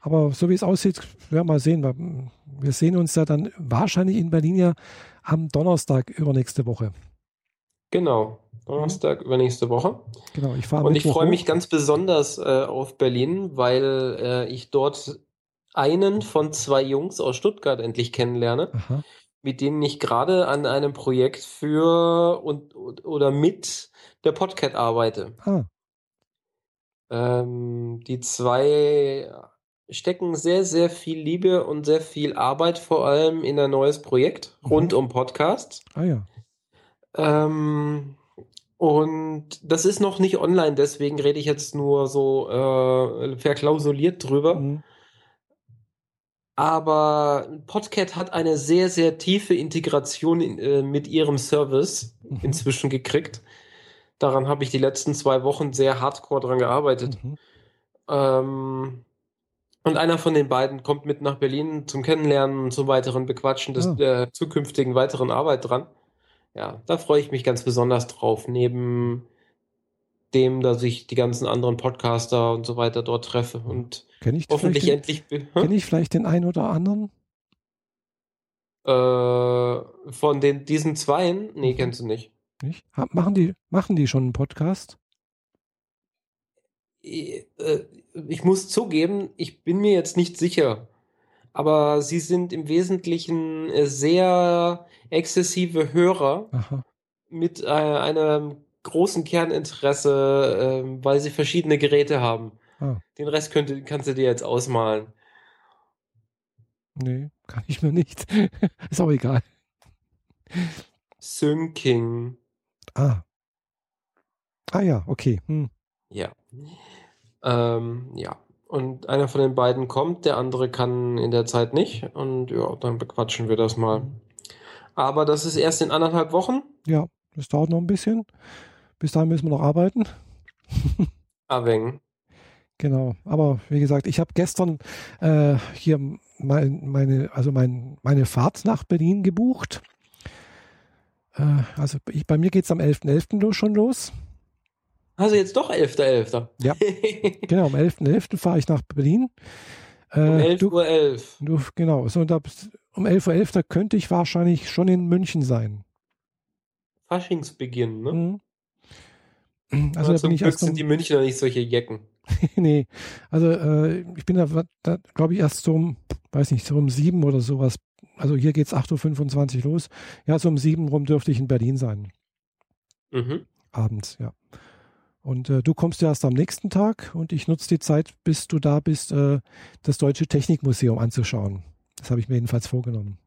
Aber so wie es aussieht, werden wir mal sehen. Wir, sehen uns ja dann wahrscheinlich in Berlin ja am Donnerstag übernächste Woche. Genau. Donnerstag, übernächste Woche. Genau, ich fahre Und ich freue mich ganz besonders äh, auf Berlin, weil äh, ich dort einen von zwei Jungs aus Stuttgart endlich kennenlerne, Aha. Mit denen ich gerade an einem Projekt für und oder mit der Podcat arbeite. Ah, Ähm, die zwei stecken sehr, sehr viel Liebe und sehr viel Arbeit vor allem in ein neues Projekt Mhm. rund um Podcasts. ah ja. Ähm, und das ist noch nicht online, deswegen rede ich jetzt nur so äh, verklausuliert drüber. Mhm. Aber Podcat hat eine sehr, sehr tiefe Integration in, äh, mit ihrem Service Mhm. inzwischen gekriegt. Daran habe ich die letzten zwei Wochen sehr hardcore dran gearbeitet. Mhm. Ähm, und einer von den beiden kommt mit nach Berlin zum Kennenlernen und zum weiteren Bequatschen des Ah. der zukünftigen weiteren Arbeit dran. Ja, da freue ich mich ganz besonders drauf. Neben dem, dass ich die ganzen anderen Podcaster und so weiter dort treffe und Kenne ich, hoffentlich den- endlich kenn ich vielleicht den einen oder anderen? äh, von den diesen zweien. Nee, Mhm. kennst du nicht. Nicht? Machen die, machen die schon einen Podcast? Ich, äh, ich muss zugeben, ich bin mir jetzt nicht sicher. Aber sie sind im Wesentlichen äh, sehr exzessive Hörer Aha. mit äh, einem großen Kerninteresse, äh, weil sie verschiedene Geräte haben. Ah. Den Rest könnte, kannst du dir jetzt ausmalen. Nee, kann ich mir nicht. Ist auch egal. Syncing. Ah. Ah ja, okay. Hm. Ja. Ähm, ja. Und einer von den beiden kommt, der andere kann in der Zeit nicht. Und ja, dann bequatschen wir das mal. Aber das ist erst in anderthalb Wochen. Ja, das dauert noch ein bisschen. Bis dahin müssen wir noch arbeiten. Aveng. Genau. Aber wie gesagt, ich habe gestern äh, hier mein, meine, also mein, meine Fahrt nach Berlin gebucht. Äh, also ich, bei mir geht es am 11.11. los schon los. Also jetzt doch 11.11. Ja. Genau, am 11.11. fahre ich nach Berlin. Äh, um 11.11 du, Uhr. 11. du, genau. So, und ab, um 11.11 Uhr könnte ich wahrscheinlich schon in München sein. Faschingsbeginn, ne? Mhm. Also Aber da zum bin ich Glück sind die Münchner nicht solche Jecken. nee, also äh, ich bin da, da glaube ich, erst so um, weiß nicht, so um sieben oder sowas. Also hier geht es 8.25 Uhr los. Ja, so um sieben rum dürfte ich in Berlin sein, Mhm. abends, ja. Und äh, du kommst ja erst am nächsten Tag und ich nutze die Zeit, bis du da bist, äh, das Deutsche Technikmuseum anzuschauen. Das habe ich mir jedenfalls vorgenommen.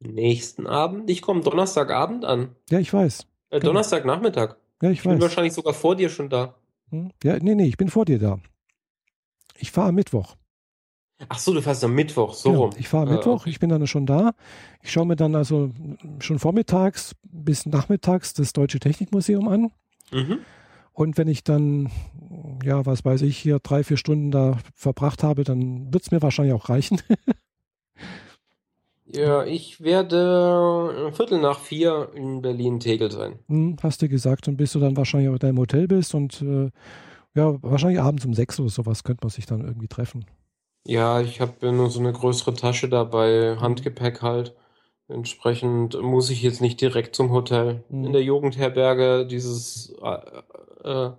Nächsten Abend. Ich komme Donnerstagabend an. Ja, ich weiß. Äh, Genau. Donnerstagnachmittag. Ja, ich Ich bin wahrscheinlich sogar vor dir schon da. Hm? Ja, nee, nee, ich bin vor dir da. Ich fahre am Mittwoch. Ach so, du fährst am Mittwoch, so rum. Ich fahre Äh, Mittwoch, okay. ich bin dann schon da. Ich schaue mir dann also schon vormittags bis nachmittags das Deutsche Technikmuseum an. Mhm. Und wenn ich dann, ja, was weiß ich, hier drei, vier Stunden da verbracht habe, dann wird es mir wahrscheinlich auch reichen. Ja, ich werde Viertel nach vier in Berlin-Tegel sein. Hm, hast du gesagt, und bis du dann wahrscheinlich auch in deinem Hotel bist und äh, ja, wahrscheinlich abends um sechs oder sowas könnte man sich dann irgendwie treffen. Ja, ich habe nur so eine größere Tasche dabei, Handgepäck halt. Entsprechend muss ich jetzt nicht direkt zum Hotel. Mhm. In der Jugendherberge, dieses äh, äh,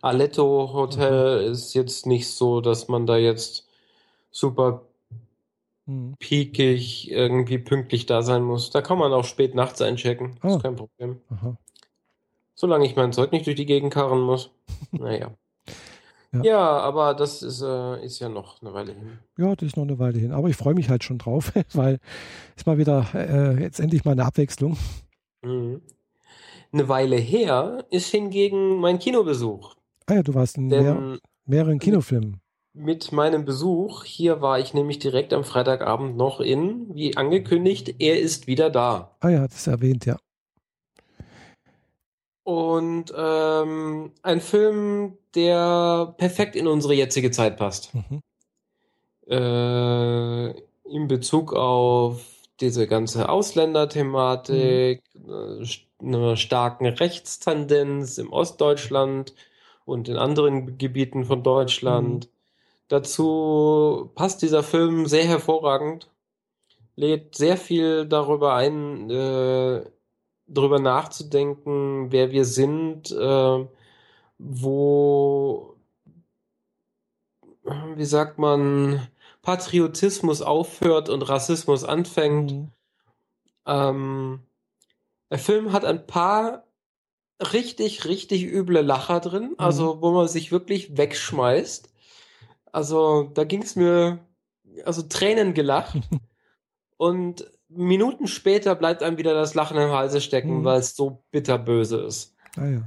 Aletto Hotel ist jetzt nicht so, dass man da jetzt super Hm. piekig irgendwie pünktlich da sein muss. Da kann man auch spät nachts einchecken. Ah. Ist kein Problem. Aha. Solange ich mein Zeug nicht durch die Gegend karren muss. Naja. Ja. Ja, aber das ist, äh, ist ja noch eine Weile hin. Ja, das ist noch eine Weile hin. Aber ich freue mich halt schon drauf, weil ist mal wieder äh, jetzt endlich mal eine Abwechslung. Mhm. Eine Weile her ist hingegen mein Kinobesuch. Ah ja, du warst in mehr, mehreren Kinofilmen. Mit meinem Besuch, hier war ich nämlich direkt am Freitagabend noch in, wie angekündigt, er ist wieder da. Ah ja, das ist erwähnt, ja. Und ähm, ein Film, der perfekt in unsere jetzige Zeit passt. Mhm. Äh, in Bezug auf diese ganze Ausländerthematik, äh, st- einer starken Rechtstendenz im Ostdeutschland und in anderen Gebieten von Deutschland. Dazu passt dieser Film sehr hervorragend, lädt sehr viel darüber ein, äh, darüber nachzudenken, wer wir sind, äh, wo, wie sagt man, Patriotismus aufhört und Rassismus anfängt. Mhm. Ähm, der Film hat ein paar richtig, richtig üble Lacher drin, also wo man sich wirklich wegschmeißt. Also da ging es mir, also Tränen gelacht. und Minuten später bleibt einem wieder das Lachen im Halse stecken, Mhm. weil es so bitterböse ist. Ah ja.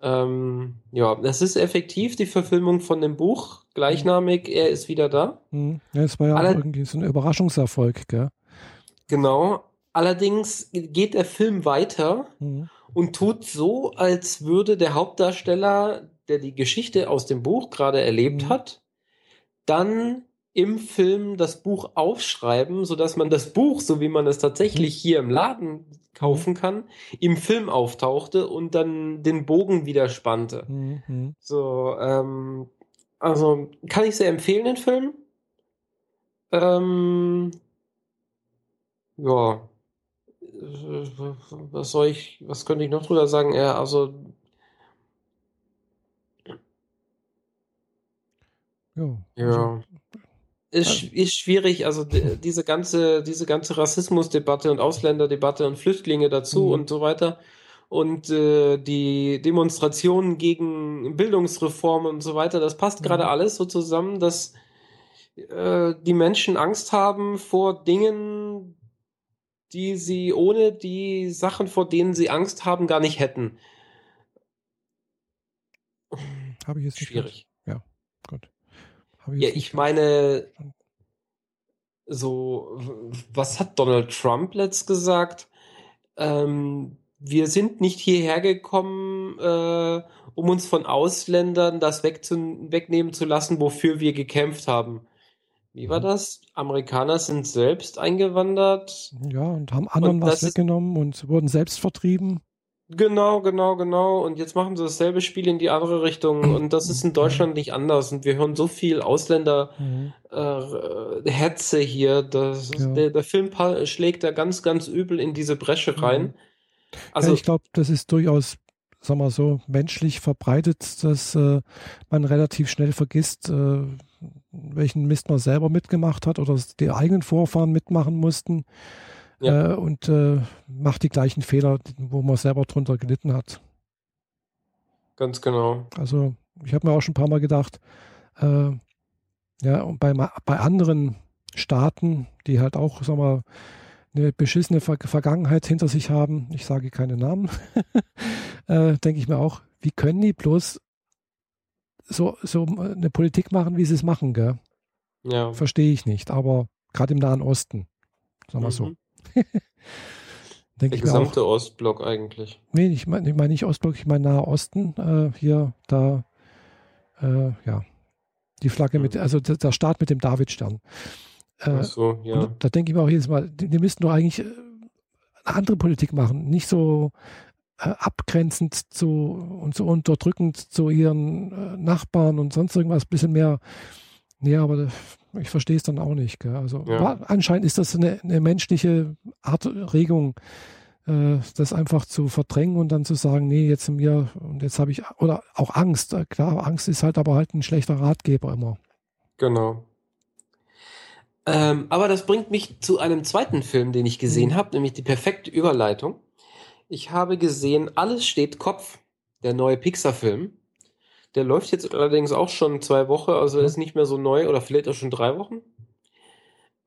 Ähm, ja, das ist effektiv die Verfilmung von dem Buch, gleichnamig, er ist wieder da. Mhm. ja. Es war ja Alle- auch irgendwie so ein Überraschungserfolg, gell? Genau. Allerdings geht der Film weiter Mhm. und tut so, als würde der Hauptdarsteller, der die Geschichte aus dem Buch gerade erlebt Mhm. hat, dann im Film das Buch aufschreiben, sodass man das Buch, so wie man es tatsächlich hier im Laden kaufen kann, im Film auftauchte und dann den Bogen wieder spannte. Mhm. So, ähm, also kann ich sehr empfehlen, den Film. Ähm, ja. Äh, Was soll ich, was könnte ich noch drüber sagen? Ja, also Ja. Ja. Ist, ist schwierig, also diese ganze, diese ganze Rassismusdebatte und Ausländerdebatte und Flüchtlinge dazu Mhm. und so weiter und äh, die Demonstrationen gegen Bildungsreform und so weiter, das passt gerade Mhm. alles so zusammen, dass äh, die Menschen Angst haben vor Dingen, die sie ohne die Sachen, vor denen sie Angst haben, gar nicht hätten. Habe ich jetzt Schwierig. gehört. Ja, gut. Ja, ich meine, so, was hat Donald Trump letzt gesagt? Ähm, wir sind nicht hierher gekommen, äh, um uns von Ausländern das wegzu wegnehmen zu lassen, wofür wir gekämpft haben. Wie war Mhm. das? Amerikaner sind selbst eingewandert. Ja, und haben anderen Und was weggenommen und wurden selbst vertrieben. Genau, genau, genau. Und jetzt machen sie dasselbe Spiel in die andere Richtung. Und das ist in Deutschland nicht anders. Und wir hören so viel Ausländer. Mhm. äh, Hetze hier. Das, Ja. der, der Film schlägt da ganz, ganz übel in diese Bresche rein. Mhm. Also, ja, ich glaube, das ist durchaus, sagen wir so, menschlich verbreitet, dass äh, man relativ schnell vergisst, äh, welchen Mist man selber mitgemacht hat oder die eigenen Vorfahren mitmachen mussten Ja. äh, und äh, macht die gleichen Fehler, wo man selber drunter gelitten hat. ganz genau. Also ich habe mir auch schon ein paar Mal gedacht, äh, ja, und bei, bei anderen Staaten, die halt auch, sagen wir, eine beschissene Ver Vergangenheit hinter sich haben, ich sage keine Namen, äh, denke ich mir auch, wie können die bloß so, so eine Politik machen, wie sie es machen, gell? Ja. Verstehe ich nicht, aber gerade im Nahen Osten, sagen wir so, Mhm. denke Der ich mir auch, gesamte Ostblock eigentlich. Nee, ich meine ich mein nicht Ostblock, ich meine Nahe Osten. Äh, hier, da, äh, ja, die Flagge mit, also der, der Staat mit dem Davidstern. Äh, Ach so, ja. und da denke ich mir auch jedes Mal, die, die müssten doch eigentlich äh, eine andere Politik machen, nicht so äh, abgrenzend zu und so unterdrückend zu ihren äh, Nachbarn und sonst irgendwas, ein bisschen mehr. Nee, aber ich verstehe es dann auch nicht. Gell? Also Ja. war, anscheinend ist das eine, eine menschliche Art Regung, äh, das einfach zu verdrängen und dann zu sagen, nee, jetzt mir und jetzt habe ich oder auch Angst. Äh, Klar, Angst ist halt aber halt ein schlechter Ratgeber immer. Genau. Ähm, aber das bringt mich zu einem zweiten Film, den ich gesehen Mhm. habe, nämlich die perfekte Überleitung. Ich habe gesehen, Alles steht Kopf, der neue Pixar-Film. Der läuft jetzt allerdings auch schon zwei Wochen, also Ja. ist nicht mehr so neu oder vielleicht auch schon drei Wochen.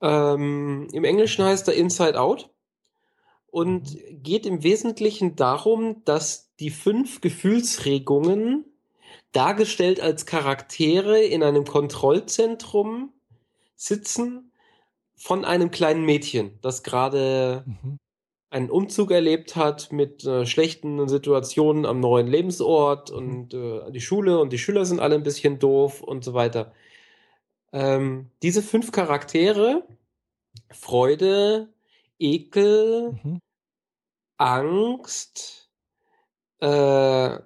Ähm, Im Englischen heißt er Inside Out und geht im Wesentlichen darum, dass die fünf Gefühlsregungen dargestellt als Charaktere in einem Kontrollzentrum sitzen von einem kleinen Mädchen, das gerade Mhm. Einen Umzug erlebt hat mit äh, schlechten Situationen am neuen Lebensort und äh, die Schule und die Schüler sind alle ein bisschen doof und so weiter. Ähm, diese fünf Charaktere, Freude, Ekel, Mhm. Angst, äh,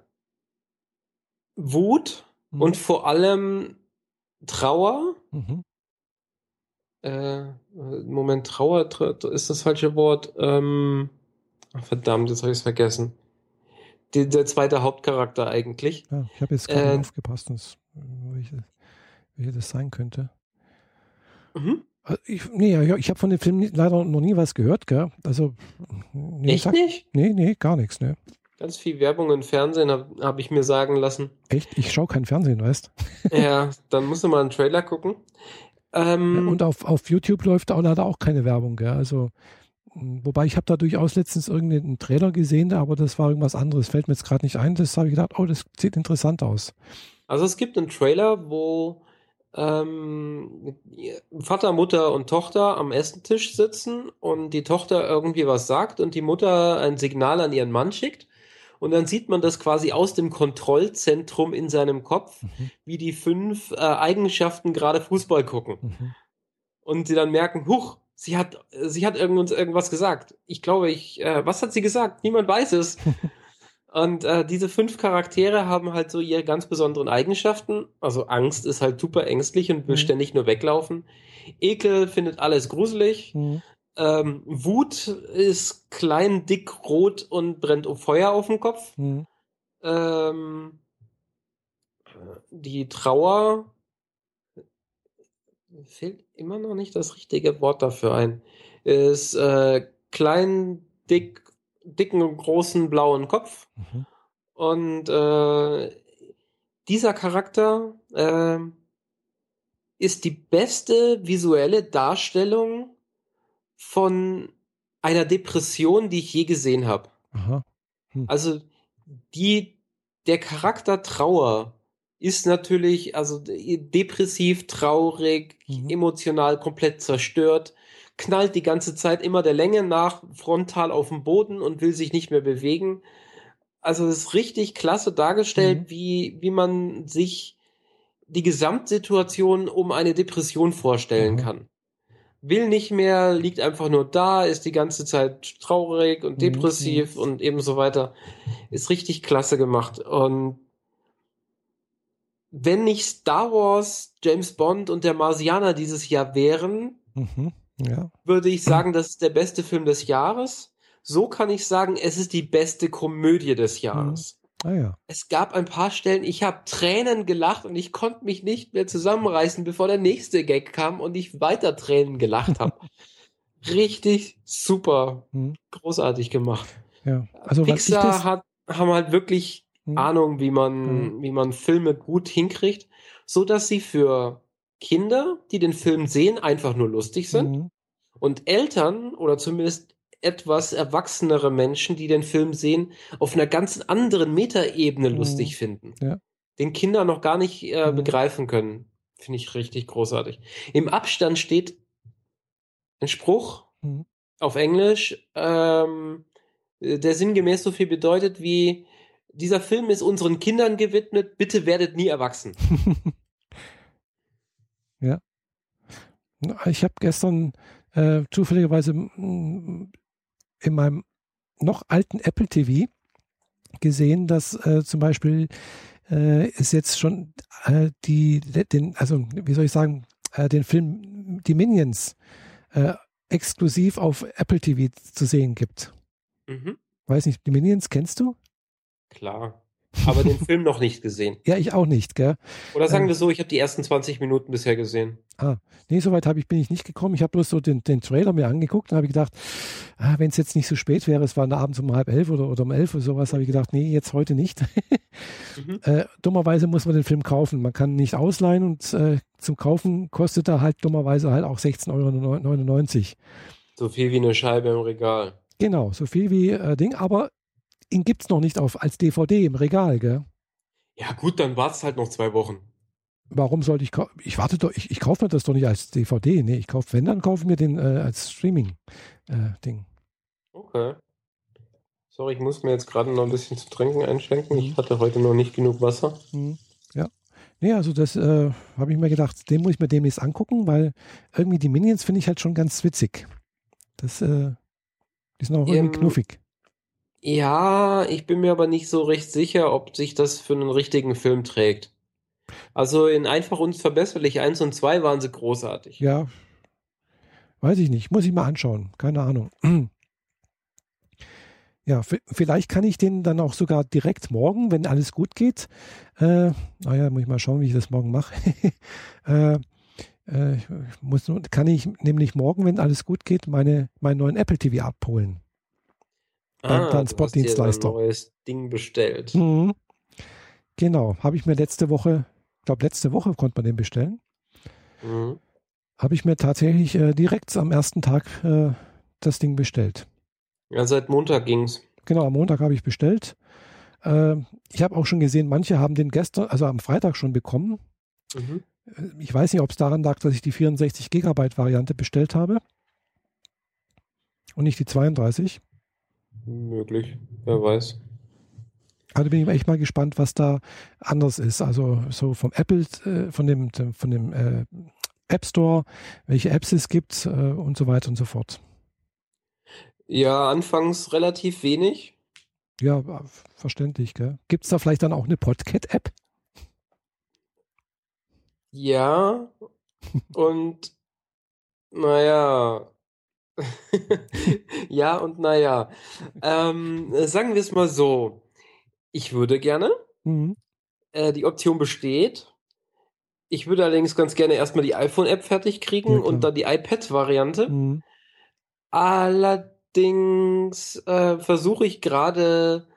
Wut Mhm. und vor allem Trauer. Mhm. Äh, Moment, Trauer tra- ist das falsche Wort. Ähm, verdammt, jetzt habe ich es vergessen. Die, der zweite Hauptcharakter eigentlich. Ja, ich habe jetzt gerade Äh, aufgepasst, das, welche, welche das sein könnte. Mhm. Äh, Ich, nee, ich habe von dem Film leider noch nie was gehört, gell? Also, nee, Echt sag- nicht? Nee, nee, gar nichts, ne? Ganz viel Werbung im Fernsehen habe hab ich mir sagen lassen. Echt? Ich schaue kein Fernsehen, weißt ja, dann musst du mal einen Trailer gucken. Ähm, Und auf, auf YouTube läuft auch leider auch keine Werbung, gell? Also, wobei ich habe da durchaus letztens irgendeinen Trailer gesehen, aber das war irgendwas anderes. Fällt mir jetzt gerade nicht ein. Das habe ich gedacht, oh, das sieht interessant aus. Also es gibt einen Trailer, wo ähm, Vater, Mutter und Tochter am Essentisch sitzen und die Tochter irgendwie was sagt und die Mutter ein Signal an ihren Mann schickt Und dann sieht man das quasi aus dem Kontrollzentrum in seinem Kopf, Mhm. wie die fünf äh, Eigenschaften gerade Fußball gucken. Mhm. Und sie dann merken, huch, sie hat, sie hat irgend- uns irgendwas gesagt. Ich glaube, ich, äh, was hat sie gesagt? Niemand weiß es. Und äh, diese fünf Charaktere haben halt so ihre ganz besonderen Eigenschaften. Also Angst ist halt super ängstlich und will Mhm. ständig nur weglaufen. Ekel findet alles gruselig. Mhm. Ähm, Wut ist klein, dick, rot und brennt um Feuer auf dem Kopf. Mhm. Ähm, die Trauer fällt immer noch nicht das richtige Wort dafür ein. Ist äh, klein, dick, dicken und großen blauen Kopf. Mhm. Und äh, dieser Charakter äh, ist die beste visuelle Darstellung von einer Depression, die ich je gesehen habe. Aha. Also die, der Charakter Trauer ist natürlich also de- depressiv, traurig, Mhm. emotional komplett zerstört, knallt die ganze Zeit immer der Länge nach frontal auf den Boden und will sich nicht mehr bewegen. Also es ist richtig klasse dargestellt, Mhm. wie, wie man sich die Gesamtsituation um eine Depression vorstellen Mhm. kann. Will nicht mehr, liegt einfach nur da, ist die ganze Zeit traurig und Mhm, depressiv und eben so weiter. Ist richtig klasse gemacht. Und wenn nicht Star Wars, James Bond und der Marsianer dieses Jahr wären, Mhm. Ja. würde ich sagen, das ist der beste Film des Jahres. So kann ich sagen, es ist die beste Komödie des Jahres. Ah ja. Es gab ein paar Stellen, ich habe Tränen gelacht und ich konnte mich nicht mehr zusammenreißen, bevor der nächste Gag kam und ich weiter Tränen gelacht habe. Richtig super, Mhm. großartig gemacht. Ja. Also Pixar hat, haben halt wirklich Mhm. Ahnung, wie man, wie man Filme gut hinkriegt, so dass sie für Kinder, die den Film sehen, einfach nur lustig sind Mhm. und Eltern oder zumindest etwas erwachsenere Menschen, die den Film sehen, auf einer ganz anderen Metaebene Mhm. lustig finden. Ja. Den Kinder noch gar nicht äh, Mhm. begreifen können. Finde ich richtig großartig. Im Abstand steht ein Spruch Mhm. auf Englisch, ähm, der sinngemäß so viel bedeutet wie dieser Film ist unseren Kindern gewidmet, bitte werdet nie erwachsen. Ich habe gestern äh, zufälligerweise in meinem noch alten Apple TV gesehen, dass äh, zum Beispiel äh, es jetzt schon äh, die, den, also wie soll ich sagen, äh, den Film Die Minions äh, exklusiv auf Apple TV zu sehen gibt. Mhm. Weiß nicht, die Minions kennst du? Klar. Aber den Film noch nicht gesehen. Ja, ich auch nicht, gell? Oder sagen Ähm. wir so, ich habe die ersten 20 Minuten bisher gesehen. Nee, soweit ich, bin ich nicht gekommen. Ich habe bloß so den, den Trailer mir angeguckt und habe gedacht, ah, wenn es jetzt nicht so spät wäre, es war abends um halb elf oder, oder um elf oder sowas, habe ich gedacht, nee, jetzt heute nicht. Mhm. äh, dummerweise muss man den Film kaufen. Man kann nicht ausleihen und äh, zum Kaufen kostet er halt dummerweise halt auch 16,99 Euro. So viel wie eine Scheibe im Regal. Genau, so viel wie äh, Ding, aber ihn gibt es noch nicht auf, als DVD im Regal, gell? Ja, gut, dann wart's halt noch zwei Wochen. Warum sollte ich kaufen? Ich warte doch, ich, ich kaufe mir das doch nicht als DVD. Nee, ich kaufe, wenn, dann kaufe ich mir den äh, als Streaming-Ding. Okay. Sorry, ich muss mir jetzt gerade noch ein bisschen zu trinken einschenken. Ich Mhm. hatte heute noch nicht genug Wasser. Mhm. Ja. Nee, also das äh, habe ich mir gedacht, den muss ich mir demnächst angucken, weil irgendwie die Minions finde ich halt schon ganz witzig. Das, äh, die sind auch irgendwie Ähm, knuffig. Ja, ich bin mir aber nicht so recht sicher, ob sich das für einen richtigen Film trägt. Also in Einfach und Verbesserlich 1 und 2 waren sie großartig. Ja. Weiß ich nicht. Muss ich mal anschauen. Keine Ahnung. Ja, vielleicht kann ich den dann auch sogar direkt morgen, wenn alles gut geht. Äh, naja, muss ich mal schauen, wie ich das morgen mache. äh, äh, muss, kann ich nämlich morgen, wenn alles gut geht, meine, meinen neuen Apple TV abholen. Beim Ah, du hast Transportdienstleister. ein neues Ding bestellt. Mhm. Genau, habe ich mir letzte Woche, ich glaube letzte Woche konnte man den bestellen, Mhm. habe ich mir tatsächlich äh, direkt am ersten Tag äh, das Ding bestellt. Ja, seit Montag ging's. Genau, am Montag habe ich bestellt. Äh, ich habe auch schon gesehen, manche haben den gestern, also am Freitag schon bekommen. Mhm. Äh, Ich weiß nicht, ob es daran lag, dass ich die 64 Gigabyte Variante bestellt habe und nicht die 32. Möglich, wer weiß. Also bin ich echt mal gespannt, was da anders ist. Also so vom Apple, äh, von dem, von dem äh, App Store, welche Apps es gibt äh, und so weiter und so fort. Ja, anfangs relativ wenig. Ja, verständlich. Gibt es da vielleicht dann auch eine Podcat-App? Ja, und naja, ja und naja. Ähm, sagen wir es mal so. Ich würde gerne. Mhm. Äh, die Option besteht. Ich würde allerdings ganz gerne erstmal die iPhone-App fertig kriegen ja, und dann die iPad-Variante. Mhm. Allerdings äh, versuche ich gerade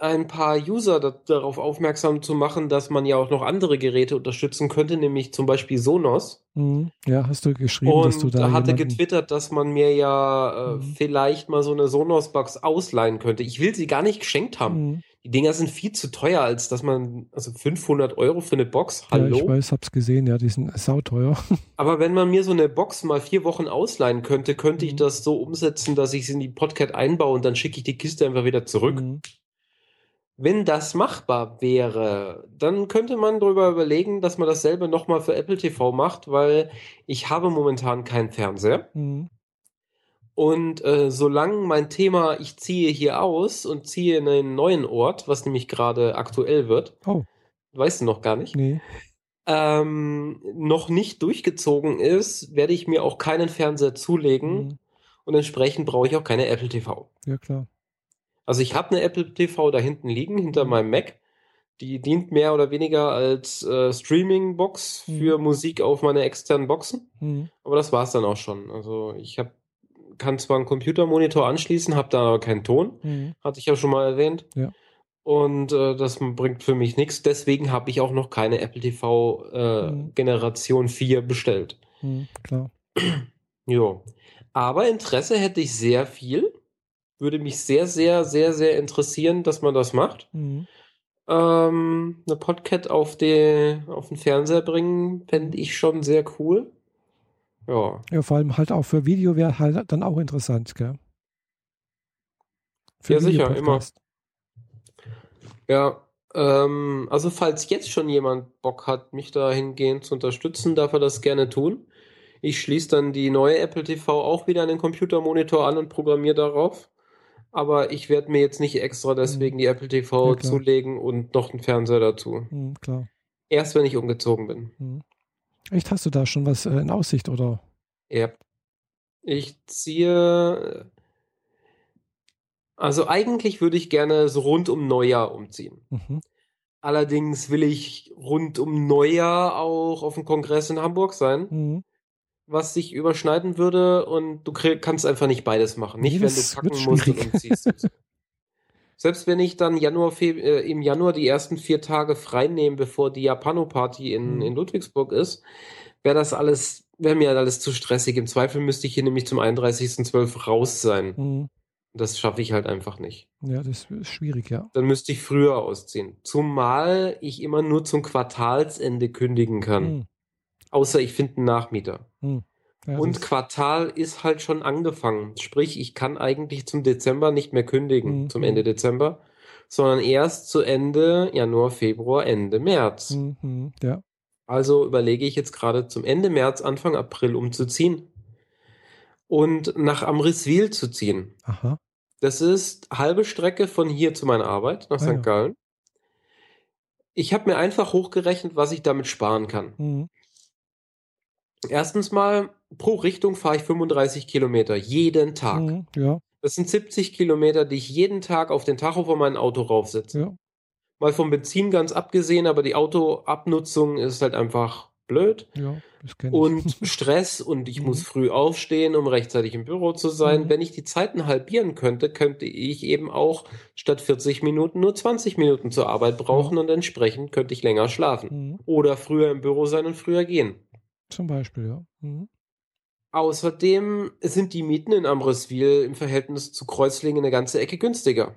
ein paar User da, darauf aufmerksam zu machen, dass man ja auch noch andere Geräte unterstützen könnte, nämlich zum Beispiel Sonos. Mhm. Ja, hast du geschrieben, und dass du da. Da hatte getwittert, dass man mir ja äh, mhm. vielleicht mal so eine Sonos-Box ausleihen könnte. Ich will sie gar nicht geschenkt haben. Mhm. Die Dinger sind viel zu teuer, als dass man, also 500 Euro für eine Box, hallo? Ja, ich weiß, hab's gesehen, ja, die sind sauteuer. Aber wenn man mir so eine Box mal vier Wochen ausleihen könnte, könnte ich mhm. das so umsetzen, dass ich sie in die Podcat einbaue und dann schicke ich die Kiste einfach wieder zurück. Wenn das machbar wäre, dann könnte man darüber überlegen, dass man dasselbe nochmal für Apple TV macht, weil ich habe momentan keinen Fernseher. Mhm. Und äh, solange mein Thema, ich ziehe hier aus und ziehe in einen neuen Ort, was nämlich gerade aktuell wird, oh. weißt du noch gar nicht, nee. ähm, noch nicht durchgezogen ist, werde ich mir auch keinen Fernseher zulegen. Mhm. Und entsprechend brauche ich auch keine Apple TV. Ja, klar. Also ich habe eine Apple TV da hinten liegen, hinter mhm. meinem Mac. Die dient mehr oder weniger als äh, Streaming-Box mhm. für Musik auf meine externen Boxen. Mhm. Aber das war es dann auch schon. Also ich hab, kann zwar einen Computermonitor anschließen, habe da aber keinen Ton. Mhm. Hatte ich ja schon mal erwähnt. Ja. Und äh, das bringt für mich nichts. Deswegen habe ich auch noch keine Apple TV äh, mhm. Generation 4 bestellt. Mhm, klar. jo. Aber Interesse hätte ich sehr viel würde mich sehr, sehr, sehr, sehr interessieren, dass man das macht. Mhm. Ähm, eine Podcat auf, die, auf den Fernseher bringen, fände ich schon sehr cool. Ja. Ja, vor allem halt auch für Video wäre halt dann auch interessant, gell? Für ja, sicher, immer. Ja, ähm, also falls jetzt schon jemand Bock hat, mich dahingehend zu unterstützen, darf er das gerne tun. Ich schließe dann die neue Apple TV auch wieder an den Computermonitor an und programmiere darauf aber ich werde mir jetzt nicht extra deswegen mhm. die Apple TV ja, zulegen und noch einen Fernseher dazu. Mhm, klar. Erst wenn ich umgezogen bin. Mhm. Echt, hast du da schon was äh, in Aussicht, oder? Ja. Ich ziehe. Also eigentlich würde ich gerne so rund um Neujahr umziehen. Mhm. Allerdings will ich rund um Neujahr auch auf dem Kongress in Hamburg sein. Mhm was sich überschneiden würde und du kannst einfach nicht beides machen. Nicht, nee, wenn du packen musst und umziehst. Selbst wenn ich dann Januar, äh, im Januar die ersten vier Tage frei nehme, bevor die Japano-Party in, mhm. in Ludwigsburg ist, wäre das alles, wäre mir alles zu stressig. Im Zweifel müsste ich hier nämlich zum 31.12 raus sein. Mhm. Das schaffe ich halt einfach nicht. Ja, das ist schwierig, ja. Dann müsste ich früher ausziehen. Zumal ich immer nur zum Quartalsende kündigen kann. Mhm. Außer ich finde einen Nachmieter. Hm. Ja, und Quartal ist halt schon angefangen. Sprich, ich kann eigentlich zum Dezember nicht mehr kündigen, mhm. zum Ende Dezember, sondern erst zu Ende Januar, Februar, Ende März. Mhm. Ja. Also überlege ich jetzt gerade zum Ende März, Anfang April umzuziehen und nach Amriswil zu ziehen. Aha. Das ist halbe Strecke von hier zu meiner Arbeit nach ah, St. Ja. Gallen. Ich habe mir einfach hochgerechnet, was ich damit sparen kann. Mhm. Erstens mal, pro Richtung fahre ich 35 Kilometer, jeden Tag. Mhm, ja. Das sind 70 Kilometer, die ich jeden Tag auf den Tacho von meinem Auto raufsetze. Ja. Mal vom Benzin ganz abgesehen, aber die Autoabnutzung ist halt einfach blöd. Ja, und Stress und ich mhm. muss früh aufstehen, um rechtzeitig im Büro zu sein. Mhm. Wenn ich die Zeiten halbieren könnte, könnte ich eben auch statt 40 Minuten nur 20 Minuten zur Arbeit brauchen ja. und entsprechend könnte ich länger schlafen. Mhm. Oder früher im Büro sein und früher gehen. Zum Beispiel, ja. Mhm. Außerdem sind die Mieten in Amriswil im Verhältnis zu Kreuzlingen eine ganze Ecke günstiger.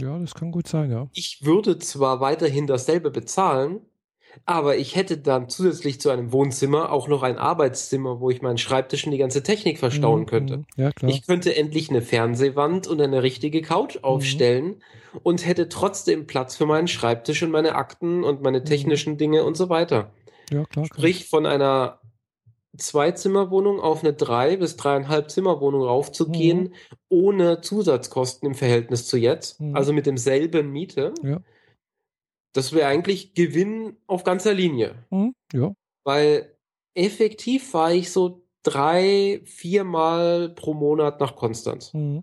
Ja, das kann gut sein, ja. Ich würde zwar weiterhin dasselbe bezahlen, Aber ich hätte dann zusätzlich zu einem Wohnzimmer auch noch ein Arbeitszimmer, wo ich meinen Schreibtisch und die ganze Technik verstauen Mhm, könnte. mhm. Ja, klar. Ich könnte endlich eine Fernsehwand und eine richtige Couch aufstellen und hätte trotzdem Platz für meinen Schreibtisch und meine Akten und meine technischen Dinge und so weiter. ja, klar. klar. Sprich, von einer Zwei-Zimmer-Wohnung auf eine drei bis dreieinhalb Zimmer-Wohnung raufzugehen, ohne Zusatzkosten im Verhältnis zu jetzt, Mhm. also mit demselben Miete. Ja. Das wäre eigentlich Gewinn auf ganzer Linie. Mhm, ja. Weil effektiv fahre ich so drei, viermal pro Monat nach Konstanz. Mhm.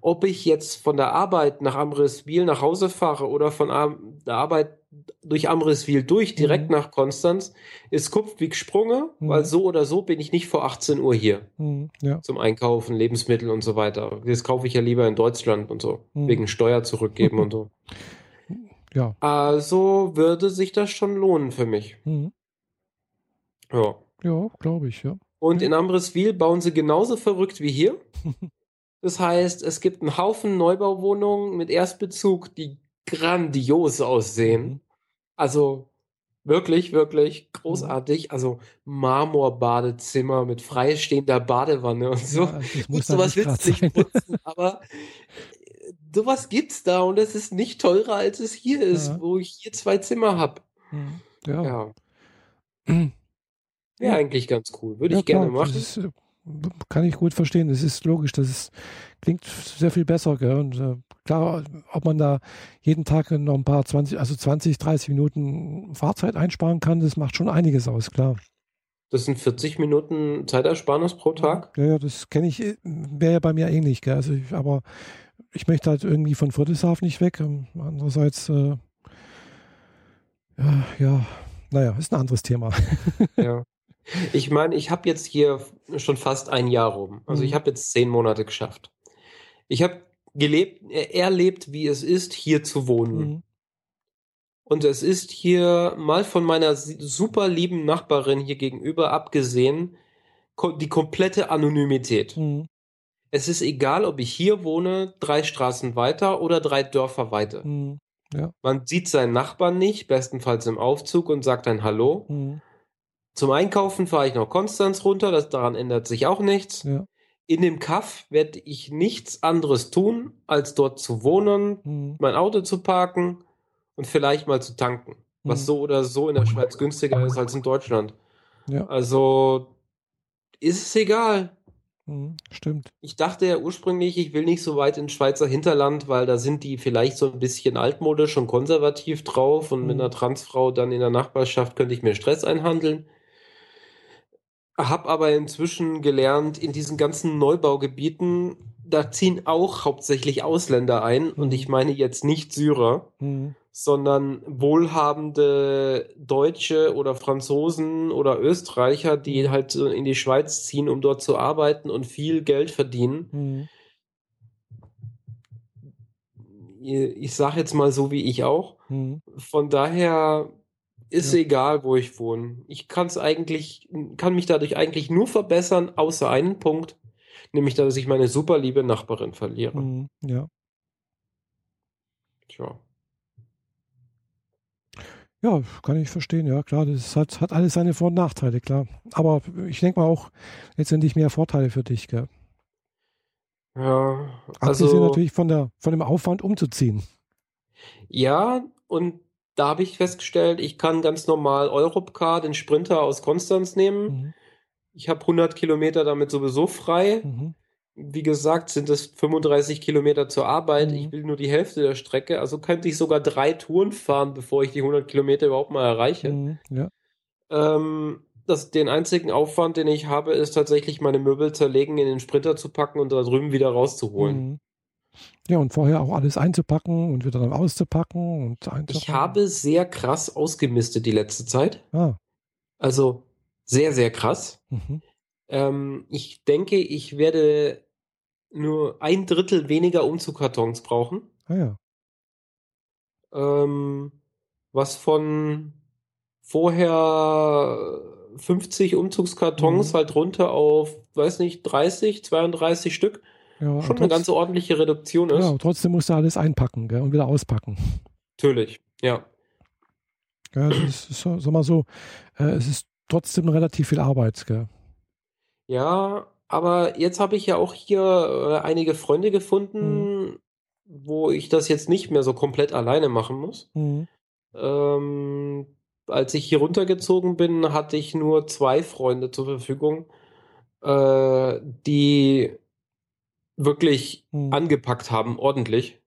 Ob ich jetzt von der Arbeit nach Amriswil nach Hause fahre oder von der Arbeit durch Amriswil durch direkt Mhm. nach Konstanz, ist Kupf wie gesprungen, Mhm. weil so oder so bin ich nicht vor 18 Uhr hier Mhm. Ja. zum Einkaufen, Lebensmittel und so weiter. Das kaufe ich ja lieber in Deutschland und so, Mhm. wegen Steuer zurückgeben und so. Ja. Also würde sich das schon lohnen für mich. Mhm. Ja. Ja, glaube ich, ja. Und in Amriswil bauen sie genauso verrückt wie hier. Das heißt, es gibt einen Haufen Neubauwohnungen mit Erstbezug, die grandios aussehen. Mhm. Also wirklich, wirklich großartig. Also Marmorbadezimmer mit freistehender Badewanne und so. Ja, Gut, muss da sowas willst du nicht putzen, aber äh, sowas gibt's da und es ist nicht teurer, als es hier ist, Ja. wo ich hier zwei Zimmer habe. Mhm. Ja. Ja, Ja. wäre eigentlich ganz cool. Würde Ja, ich gerne machen. Das ist, äh, kann ich gut verstehen. Das ist logisch. Das ist, klingt sehr viel besser. Gell? Und äh, klar, ob man da jeden Tag noch ein paar 20, also 20, 30 Minuten Fahrzeit einsparen kann, das macht schon einiges aus, klar. Das sind 40 Minuten Zeitersparnis pro Tag. Ja, ja, das kenne ich, äh, wäre ja bei mir ähnlich. Gell? Also ich, aber ich möchte halt irgendwie von Friedrichshafen nicht weg. Ähm, Andererseits, äh, ja, ja, naja, ist ein anderes Thema. Ja. Ich meine, ich habe jetzt hier schon fast ein Jahr rum. Also Mhm. ich habe jetzt zehn Monate geschafft. Ich habe gelebt, erlebt, wie es ist, hier zu wohnen. Mhm. Und es ist hier mal von meiner super lieben Nachbarin hier gegenüber abgesehen, die komplette Anonymität. Mhm. Es ist egal, ob ich hier wohne, drei Straßen weiter oder drei Dörfer weiter. Mhm. Man sieht seinen Nachbarn nicht, bestenfalls im Aufzug und sagt ein Hallo. Mhm. Zum Einkaufen fahre ich nach Konstanz runter, das, daran ändert sich auch nichts. Ja. In dem Kaff werde ich nichts anderes tun, als dort zu wohnen, Mhm. mein Auto zu parken und vielleicht mal zu tanken. Was Mhm. so oder so in der Schweiz günstiger ist als in Deutschland. Ja. Also ist es egal. Mhm. Stimmt. Ich dachte ja ursprünglich, ich will nicht so weit ins Schweizer Hinterland, weil da sind die vielleicht so ein bisschen altmodisch und konservativ drauf und mit Mhm. einer Transfrau dann in der Nachbarschaft könnte ich mir Stress einhandeln. Hab aber inzwischen gelernt, in diesen ganzen Neubaugebieten, da ziehen auch hauptsächlich Ausländer ein und Mhm. ich meine jetzt nicht Syrer, Mhm. sondern wohlhabende Deutsche oder Franzosen oder Österreicher, die halt so in die Schweiz ziehen, um dort zu arbeiten und viel Geld verdienen. Mhm. Ich sage jetzt mal so wie ich auch. Mhm. Von daher ist Ja. egal, wo ich wohne. Ich kann es eigentlich, kann mich dadurch eigentlich nur verbessern, außer einen Punkt, nämlich dass ich meine super liebe Nachbarin verliere. Mhm. Ja. Tja. Ja, kann ich verstehen, ja klar, das hat, hat alles seine Vor- und Nachteile, klar. Aber ich denke mal auch letztendlich mehr Vorteile für dich, gell? Ja, Abgesehen also natürlich von der von dem Aufwand umzuziehen. ja, und da habe ich festgestellt, ich kann ganz normal Europcar, den Sprinter aus Konstanz nehmen. Mhm. Ich habe 100 Kilometer damit sowieso frei. Mhm. Wie gesagt, sind es 35 Kilometer zur Arbeit. Mhm. Ich will nur die Hälfte der Strecke. Also könnte ich sogar drei Touren fahren, bevor ich die 100 Kilometer überhaupt mal erreiche. Mhm. Ja. Ähm, das, den einzigen Aufwand, den ich habe, ist tatsächlich meine Möbel zerlegen, in den Sprinter zu packen und da drüben wieder rauszuholen. Ja, und vorher auch alles einzupacken und wieder dann auszupacken und einzupacken. Ich habe sehr krass ausgemistet die letzte Zeit. Ah. Also sehr, sehr krass. Mhm. Ähm, ich denke, ich werde nur ein Drittel weniger Umzugkartons brauchen. Ah ja. Ähm, was von vorher 50 Umzugskartons Mhm. halt runter auf, weiß nicht, 30, 32 Stück. Ja, Schon und eine trotz- ganz ordentliche Reduktion ist. ja, trotzdem musst du alles einpacken gell, und wieder auspacken. Natürlich, ja. Ja, es ist, so, sag mal so, äh, es ist trotzdem relativ viel Arbeit, gell? Ja, aber jetzt habe ich ja auch hier äh, einige Freunde gefunden, mhm. wo ich das jetzt nicht mehr so komplett alleine machen muss. Mhm. Ähm, als ich hier runtergezogen bin, hatte ich nur zwei Freunde zur Verfügung, äh, die wirklich mhm. angepackt haben, ordentlich.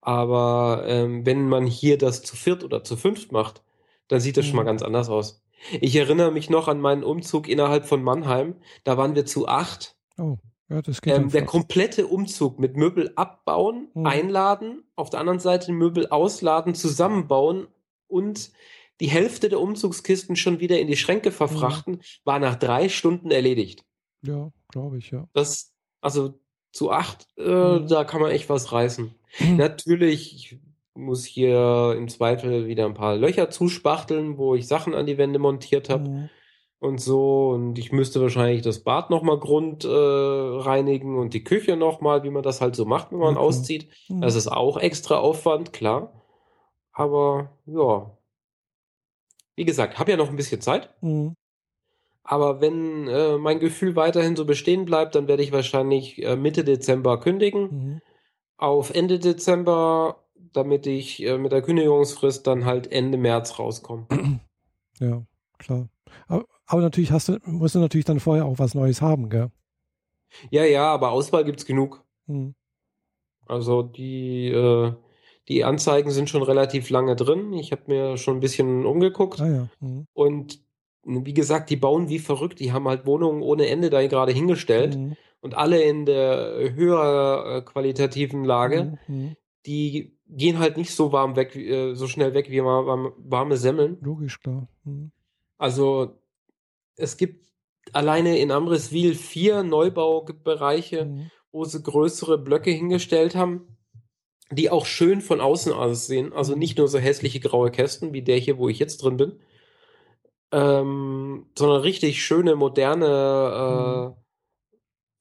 Aber ähm, wenn man hier das zu viert oder zu fünft macht, dann sieht das mhm. schon mal mhm. ganz anders aus. Ich erinnere mich noch an meinen Umzug innerhalb von Mannheim. Da waren wir zu acht. Oh, ja, das geht ähm, Der komplette Umzug mit Möbel abbauen, mhm. einladen, auf der anderen Seite Möbel ausladen, zusammenbauen und die Hälfte der Umzugskisten schon wieder in die Schränke verfrachten, mhm. war nach drei Stunden erledigt. Ja, glaube ich, ja. Das, also zu acht, äh, mhm. da kann man echt was reißen. Mhm. Natürlich, ich muss hier im Zweifel wieder ein paar Löcher zuspachteln, wo ich Sachen an die Wände montiert habe. Mhm. Und so, und ich müsste wahrscheinlich das Bad nochmal grund äh, reinigen und die Küche nochmal, wie man das halt so macht, wenn man okay. auszieht. Mhm. Das ist auch extra Aufwand, klar. Aber ja, wie gesagt, habe ja noch ein bisschen Zeit. Mhm. Aber wenn äh, mein Gefühl weiterhin so bestehen bleibt, dann werde ich wahrscheinlich äh, Mitte Dezember kündigen. Mhm. Auf Ende Dezember damit ich äh, mit der Kündigungsfrist dann halt Ende März rauskomme. Ja, klar. Aber, aber, natürlich hast du, musst du natürlich dann vorher auch was Neues haben, gell? Ja, ja, aber Auswahl gibt's genug. Hm. Also die, äh, die Anzeigen sind schon relativ lange drin. Ich habe mir schon ein bisschen umgeguckt. Ah, ja. hm. Und wie gesagt, die bauen wie verrückt. Die haben halt Wohnungen ohne Ende da gerade hingestellt. Hm. Und alle in der höher äh, qualitativen Lage. Hm, hm. Die gehen halt nicht so warm weg, äh, so schnell weg wie warme, warme Semmeln. Logisch, klar. Mhm. Also es gibt alleine in Amriswil vier Neubaubereiche, mhm. wo sie größere Blöcke hingestellt haben, die auch schön von außen aussehen. Also mhm. nicht nur so hässliche graue Kästen wie der hier, wo ich jetzt drin bin, ähm, sondern richtig schöne, moderne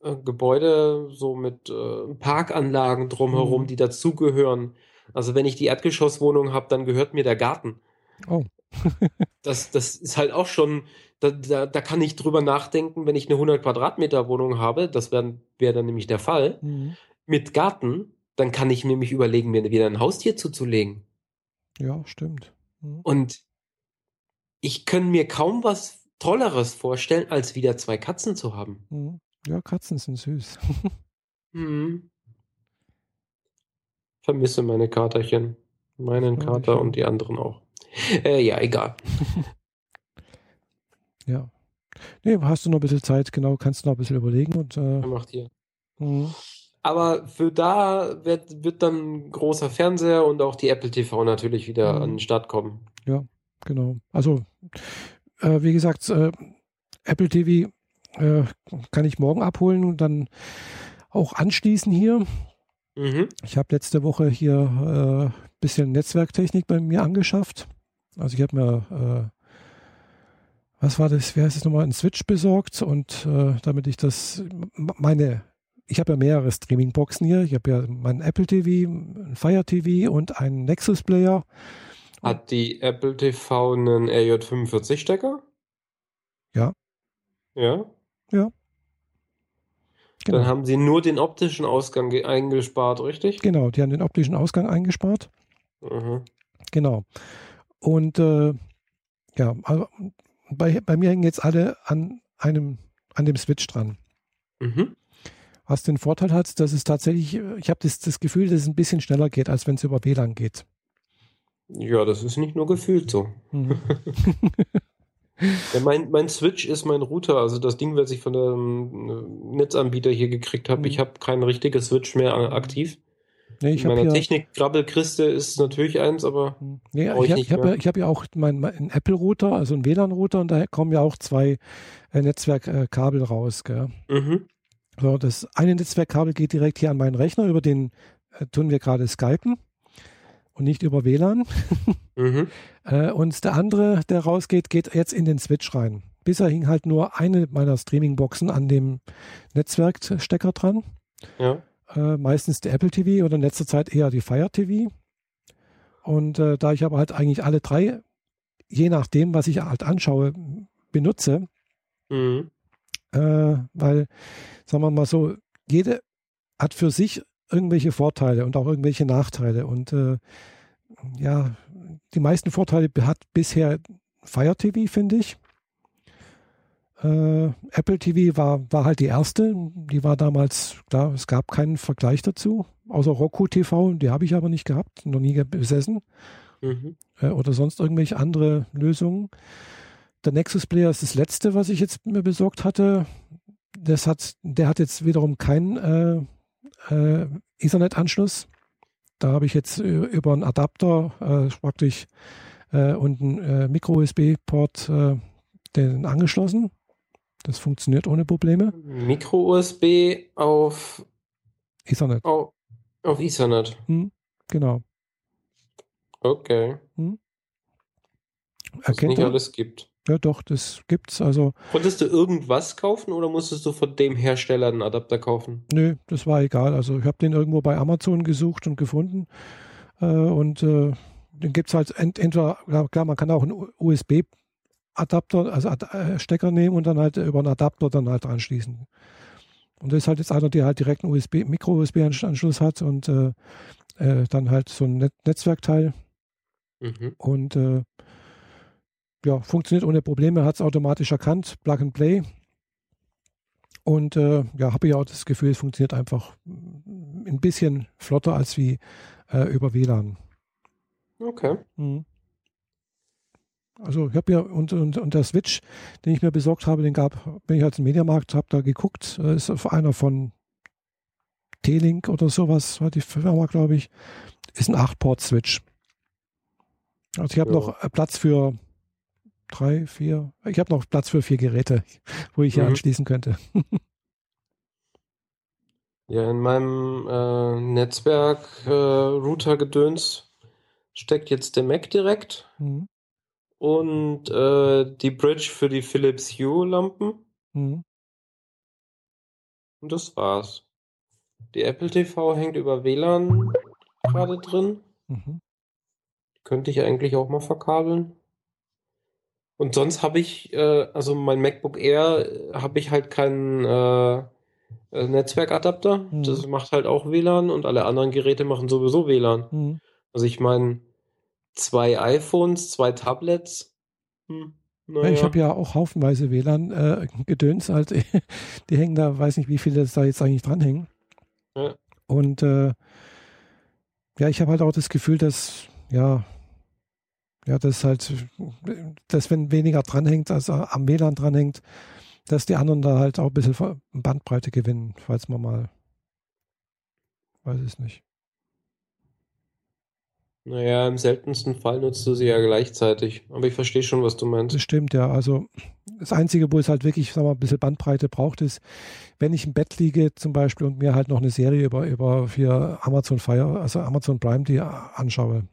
äh, mhm. Gebäude, so mit äh, Parkanlagen drumherum, mhm. die dazugehören. Also wenn ich die Erdgeschosswohnung habe, dann gehört mir der Garten. Oh. das, das ist halt auch schon, da, da, da kann ich drüber nachdenken, wenn ich eine 100 Quadratmeter Wohnung habe, das wäre wär dann nämlich der Fall, mhm. mit Garten, dann kann ich nämlich überlegen, mir wieder ein Haustier zuzulegen. Ja, stimmt. Mhm. Und ich kann mir kaum was Tolleres vorstellen, als wieder zwei Katzen zu haben. Mhm. Ja, Katzen sind süß. mhm vermisse meine Katerchen. Meinen Kater und die anderen auch. Äh, ja, egal. ja. Nee, hast du noch ein bisschen Zeit, genau, kannst du noch ein bisschen überlegen und äh, macht hier. Mhm. Aber für da wird, wird dann großer Fernseher und auch die Apple TV natürlich wieder mhm. an den Start kommen. Ja, genau. Also, äh, wie gesagt, äh, Apple TV äh, kann ich morgen abholen und dann auch anschließen hier. Mhm. Ich habe letzte Woche hier ein äh, bisschen Netzwerktechnik bei mir angeschafft. Also ich habe mir, äh, was war das, wie heißt es nochmal, einen Switch besorgt und äh, damit ich das, meine, ich habe ja mehrere Streaming-Boxen hier. Ich habe ja meinen Apple TV, einen Fire TV und einen Nexus Player. Hat die Apple TV einen RJ45-Stecker? Ja. Ja? Ja. Genau. Dann haben sie nur den optischen Ausgang eingespart, richtig? Genau, die haben den optischen Ausgang eingespart. Mhm. Genau. Und äh, ja, bei, bei mir hängen jetzt alle an einem, an dem Switch dran. Mhm. Was den Vorteil hat, dass es tatsächlich, ich habe das, das Gefühl, dass es ein bisschen schneller geht, als wenn es über WLAN geht. Ja, das ist nicht nur gefühlt so. Mhm. Ja, mein, mein Switch ist mein Router, also das Ding, was ich von dem Netzanbieter hier gekriegt habe. Mhm. Ich habe kein richtiges Switch mehr aktiv. Nee, ich In meiner Technik-Grabbelkiste ist natürlich eins, aber mhm. nee, ich, ich habe ja, hab ja auch meinen mein Apple-Router, also einen WLAN-Router und da kommen ja auch zwei äh, Netzwerkkabel raus. Gell? Mhm. So, das eine Netzwerkkabel geht direkt hier an meinen Rechner, über den äh, tun wir gerade Skypen und nicht über WLAN. Mhm. äh, und der andere, der rausgeht, geht jetzt in den Switch rein. Bisher hing halt nur eine meiner Streaming-Boxen an dem Netzwerkstecker dran. Ja. Äh, meistens der Apple TV oder in letzter Zeit eher die Fire TV. Und äh, da ich aber halt eigentlich alle drei je nachdem, was ich halt anschaue, benutze. Mhm. Äh, weil, sagen wir mal so, jede hat für sich irgendwelche Vorteile und auch irgendwelche Nachteile. Und äh, ja, die meisten Vorteile hat bisher Fire TV, finde ich. Äh, Apple TV war, war halt die erste. Die war damals, klar, es gab keinen Vergleich dazu, außer Roku TV, die habe ich aber nicht gehabt, noch nie besessen. Mhm. Äh, oder sonst irgendwelche andere Lösungen. Der Nexus Player ist das letzte, was ich jetzt mir besorgt hatte. Das hat, der hat jetzt wiederum keinen äh, Ethernet-Anschluss. Da habe ich jetzt äh, über einen Adapter äh, praktisch äh, und einen äh, Micro-USB-Port äh, den angeschlossen. Das funktioniert ohne Probleme. Micro-USB auf Ethernet. Auf, auf Ethernet. Hm, genau. Okay. Hm. Erkennt nicht alles gibt. Ja, doch, das gibt's. Also. Konntest du irgendwas kaufen oder musstest du von dem Hersteller einen Adapter kaufen? Nö, das war egal. Also ich habe den irgendwo bei Amazon gesucht und gefunden. Äh, und äh, den gibt es halt ent entweder, klar, man kann auch einen USB-Adapter, also äh, Stecker nehmen und dann halt über einen Adapter dann halt anschließen. Und das ist halt jetzt einer, der halt direkt einen USB, Micro-USB-Anschluss hat und äh, äh, dann halt so ein Net Netzwerkteil. Mhm. Und äh, ja, funktioniert ohne Probleme, hat es automatisch erkannt, Plug and Play. Und äh, ja, habe ich auch das Gefühl, es funktioniert einfach ein bisschen flotter als wie äh, über WLAN. Okay. Mhm. Also ich habe ja und, und, und der Switch, den ich mir besorgt habe, den gab, bin ich halt im Mediamarkt, habe da geguckt, äh, ist einer von T-Link oder sowas, hat die Firma, glaube ich, ist ein 8-Port-Switch. Also ich habe ja. noch äh, Platz für drei, vier, ich habe noch Platz für vier Geräte, wo ich hier mhm. anschließen könnte. ja, in meinem äh, Netzwerk-Router-Gedöns äh, steckt jetzt der Mac direkt mhm. und äh, die Bridge für die Philips Hue-Lampen. Mhm. Und das war's. Die Apple TV hängt über WLAN gerade drin. Mhm. Könnte ich eigentlich auch mal verkabeln. Und sonst habe ich, äh, also mein MacBook Air, äh, habe ich halt keinen äh, äh, Netzwerkadapter. Mhm. Das macht halt auch WLAN und alle anderen Geräte machen sowieso WLAN. Mhm. Also ich meine, zwei iPhones, zwei Tablets. Hm, naja. Ich habe ja auch haufenweise WLAN-Gedöns, äh, halt, die hängen da, weiß nicht, wie viele da jetzt eigentlich dranhängen. Ja. Und äh, ja, ich habe halt auch das Gefühl, dass, ja, ja, das halt, dass wenn weniger dranhängt, als am WLAN dranhängt, dass die anderen da halt auch ein bisschen Bandbreite gewinnen, falls man mal, weiß ich nicht. Naja, im seltensten Fall nutzt du sie ja gleichzeitig. Aber ich verstehe schon, was du meinst. Das stimmt, ja. Also das Einzige, wo es halt wirklich, wir mal, ein bisschen Bandbreite braucht, ist, wenn ich im Bett liege zum Beispiel und mir halt noch eine Serie über, über für Amazon Fire, also Amazon Prime, die anschaue.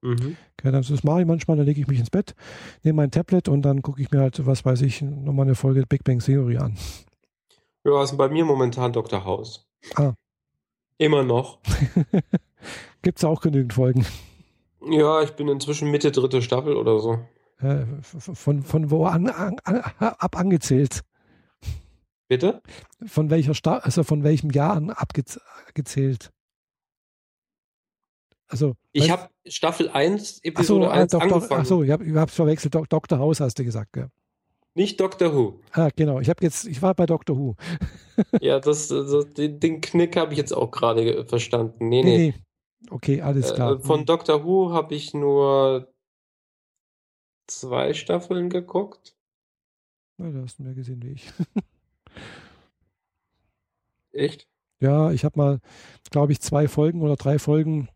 Mhm. Okay, das mache ich manchmal, dann lege ich mich ins Bett, nehme mein Tablet und dann gucke ich mir halt, was weiß ich, nochmal eine Folge Big Bang Theory an. Ja, also bei mir momentan Dr. House. Ah. Immer noch. Gibt es auch genügend Folgen. Ja, ich bin inzwischen Mitte dritte Staffel oder so. Äh, von, von wo an, an, ab angezählt? Bitte? Von welcher Sta also von welchem Jahr an abgezählt? Also, ich habe Staffel 1, Episode so, 1 äh, Doktor, angefangen. Achso, ich habe es verwechselt. Do, Dr. House hast du gesagt, gell? Nicht Doctor Who. Ah, genau. Ich habe jetzt, ich war bei Doctor Who. ja, das, das, den, Knick habe ich jetzt auch gerade verstanden. Nee, nee. nee. Okay, alles klar. Äh, von Doctor Who habe ich nur zwei Staffeln geguckt. Ja, da hast du mehr gesehen wie ich. Echt? Ja, ich habe mal, glaube ich, zwei Folgen oder drei Folgen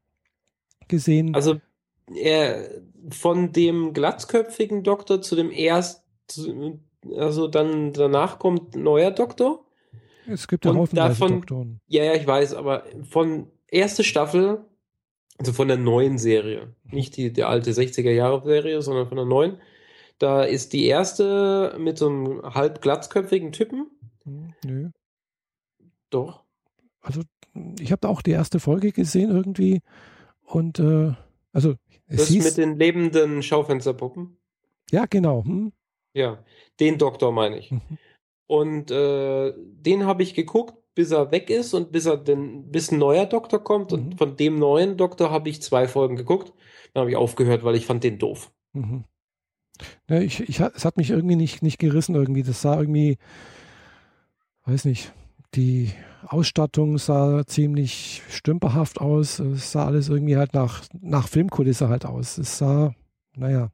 gesehen. Also er von dem glatzköpfigen Doktor zu dem erst, also dann danach kommt neuer Doktor. Es gibt ja haufenweise Doktoren. Ja, ja, ich weiß, aber von erste Staffel, also von der neuen Serie, nicht die, die alte 60er Jahre Serie, sondern von der neuen, da ist die erste mit so einem halb glatzköpfigen Typen. Hm, nö. Doch. Also ich habe auch die erste Folge gesehen irgendwie und äh, also es das hieß, mit den lebenden Schaufensterpuppen? Ja, genau. Hm? Ja, den Doktor meine ich. Mhm. Und äh, den habe ich geguckt, bis er weg ist und bis er denn, bis ein neuer Doktor kommt. Mhm. Und von dem neuen Doktor habe ich zwei Folgen geguckt. Dann habe ich aufgehört, weil ich fand den doof. Mhm. Ja, ich, ich, es hat mich irgendwie nicht, nicht gerissen irgendwie. Das sah irgendwie, weiß nicht, die Ausstattung sah ziemlich stümperhaft aus. Es sah alles irgendwie halt nach, nach Filmkulisse halt aus. Es sah, naja.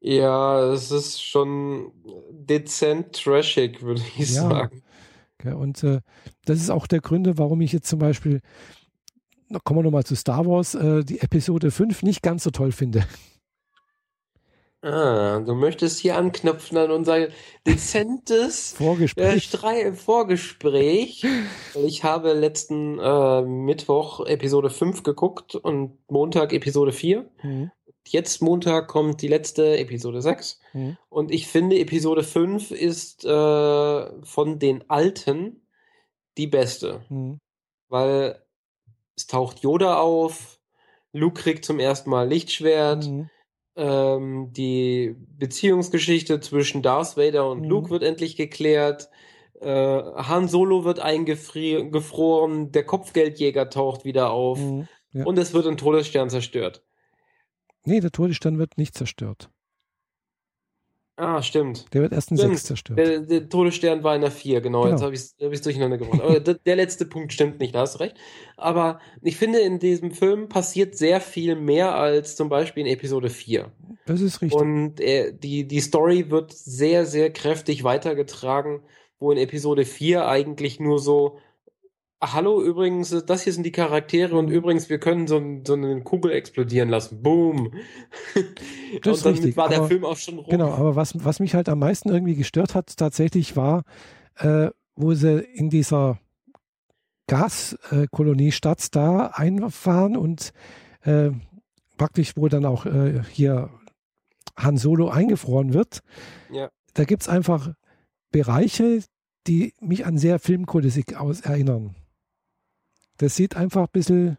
Ja, es ist schon dezent trashig, würde ich Ja. sagen. Gell, Und äh, das ist auch der Gründe, warum ich jetzt zum Beispiel, kommen wir nochmal zu Star Wars, äh, die Episode 5 nicht ganz so toll finde. Ah, du möchtest hier anknüpfen an unser dezentes äh, Vorgespräch. Strei Vorgespräch. Ich habe letzten äh, Mittwoch Episode 5 geguckt und Montag Episode 4. Mhm. Jetzt Montag kommt die letzte Episode 6. Mhm. Und ich finde, Episode 5 ist äh, von den alten die beste. Mhm. Weil es taucht Yoda auf, Luke kriegt zum ersten Mal Lichtschwert, Mhm. Ähm, die Beziehungsgeschichte zwischen Darth Vader und Mhm. Luke wird endlich geklärt. Äh, Han Solo wird eingefroren, der Kopfgeldjäger taucht wieder auf Mhm. Ja. und es wird ein Todesstern zerstört. Nee, der Todesstern wird nicht zerstört. Ah, stimmt. Der wird erst in Stimmt. 6 zerstört. Der, der Todesstern war in der 4, genau. Genau. Jetzt habe ich es hab durcheinander gebracht. Aber der, der letzte Punkt stimmt nicht, da hast du recht. Aber ich finde, in diesem Film passiert sehr viel mehr als zum Beispiel in Episode 4. Das ist richtig. Und äh, die, die Story wird sehr, sehr kräftig weitergetragen, wo in Episode 4 eigentlich nur so, "Ah, hallo, übrigens, das hier sind die Charaktere und übrigens, wir können so, so eine Kugel explodieren lassen. Boom. Das ist und damit richtig, war der aber- Film auch schon rum. Genau, aber was, was mich halt am meisten irgendwie gestört hat, tatsächlich war, äh, wo sie in dieser Gaskolonie-Stadt da einfahren und äh, praktisch, wo dann auch äh, hier Han Solo eingefroren wird. Ja. Da gibt es einfach Bereiche, die mich an sehr Filmkulisse aus erinnern. Das sieht einfach ein bisschen,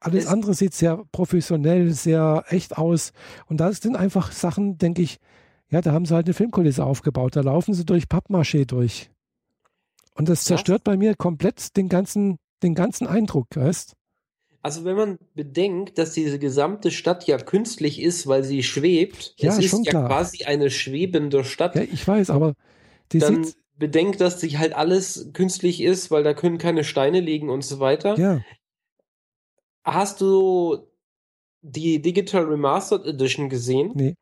alles Es- andere sieht sehr professionell, sehr echt aus. Und das sind einfach Sachen, denke ich, ja, da haben sie halt eine Filmkulisse aufgebaut. Da laufen sie durch Pappmaché durch. Und das zerstört bei mir komplett den ganzen, den ganzen Eindruck, weißt? Also wenn man bedenkt, dass diese gesamte Stadt ja künstlich ist, weil sie schwebt, Ja, es ist ja klar. quasi eine schwebende Stadt, Ja, ich weiß, aber die sieht, bedenkt, dass sich halt alles künstlich ist, weil da können keine Steine liegen und so weiter. ja, Hast du die Digital Remastered Edition gesehen? nee,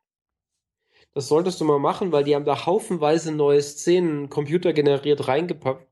Das solltest du mal machen, weil die haben da haufenweise neue Szenen computergeneriert reingepackt,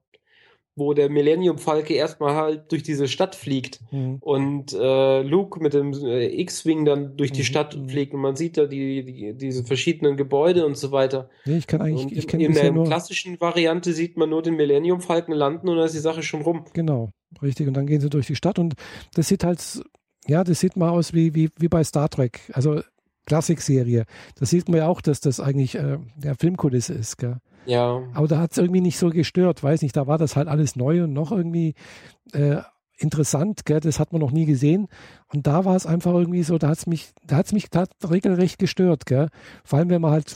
wo der Millennium Falke erstmal halt durch diese Stadt fliegt. hm, und äh, Luke mit dem äh, X-Wing dann durch die Mhm, Stadt mhm. fliegt und man sieht da die, die, diese verschiedenen Gebäude und so weiter. nee, ich kann eigentlich, Und ich in, kenne in bisher der nur, klassischen Variante sieht man nur den Millennium Falken landen und dann ist die Sache schon rum. genau, richtig. Und dann gehen sie durch die Stadt und das sieht halt, ja, das sieht mal aus wie, wie, wie bei Star Trek, also Klassikserie. Da sieht man ja auch, dass das eigentlich äh, der Filmkulisse ist, gell? Ja, Aber da hat es irgendwie nicht so gestört, weiß nicht, da war das halt alles neu und noch irgendwie äh, interessant, gell? das hat man noch nie gesehen. Und da war es einfach irgendwie so, da hat es mich, da hat es mich da regelrecht gestört, gell? Vor allem, wenn man halt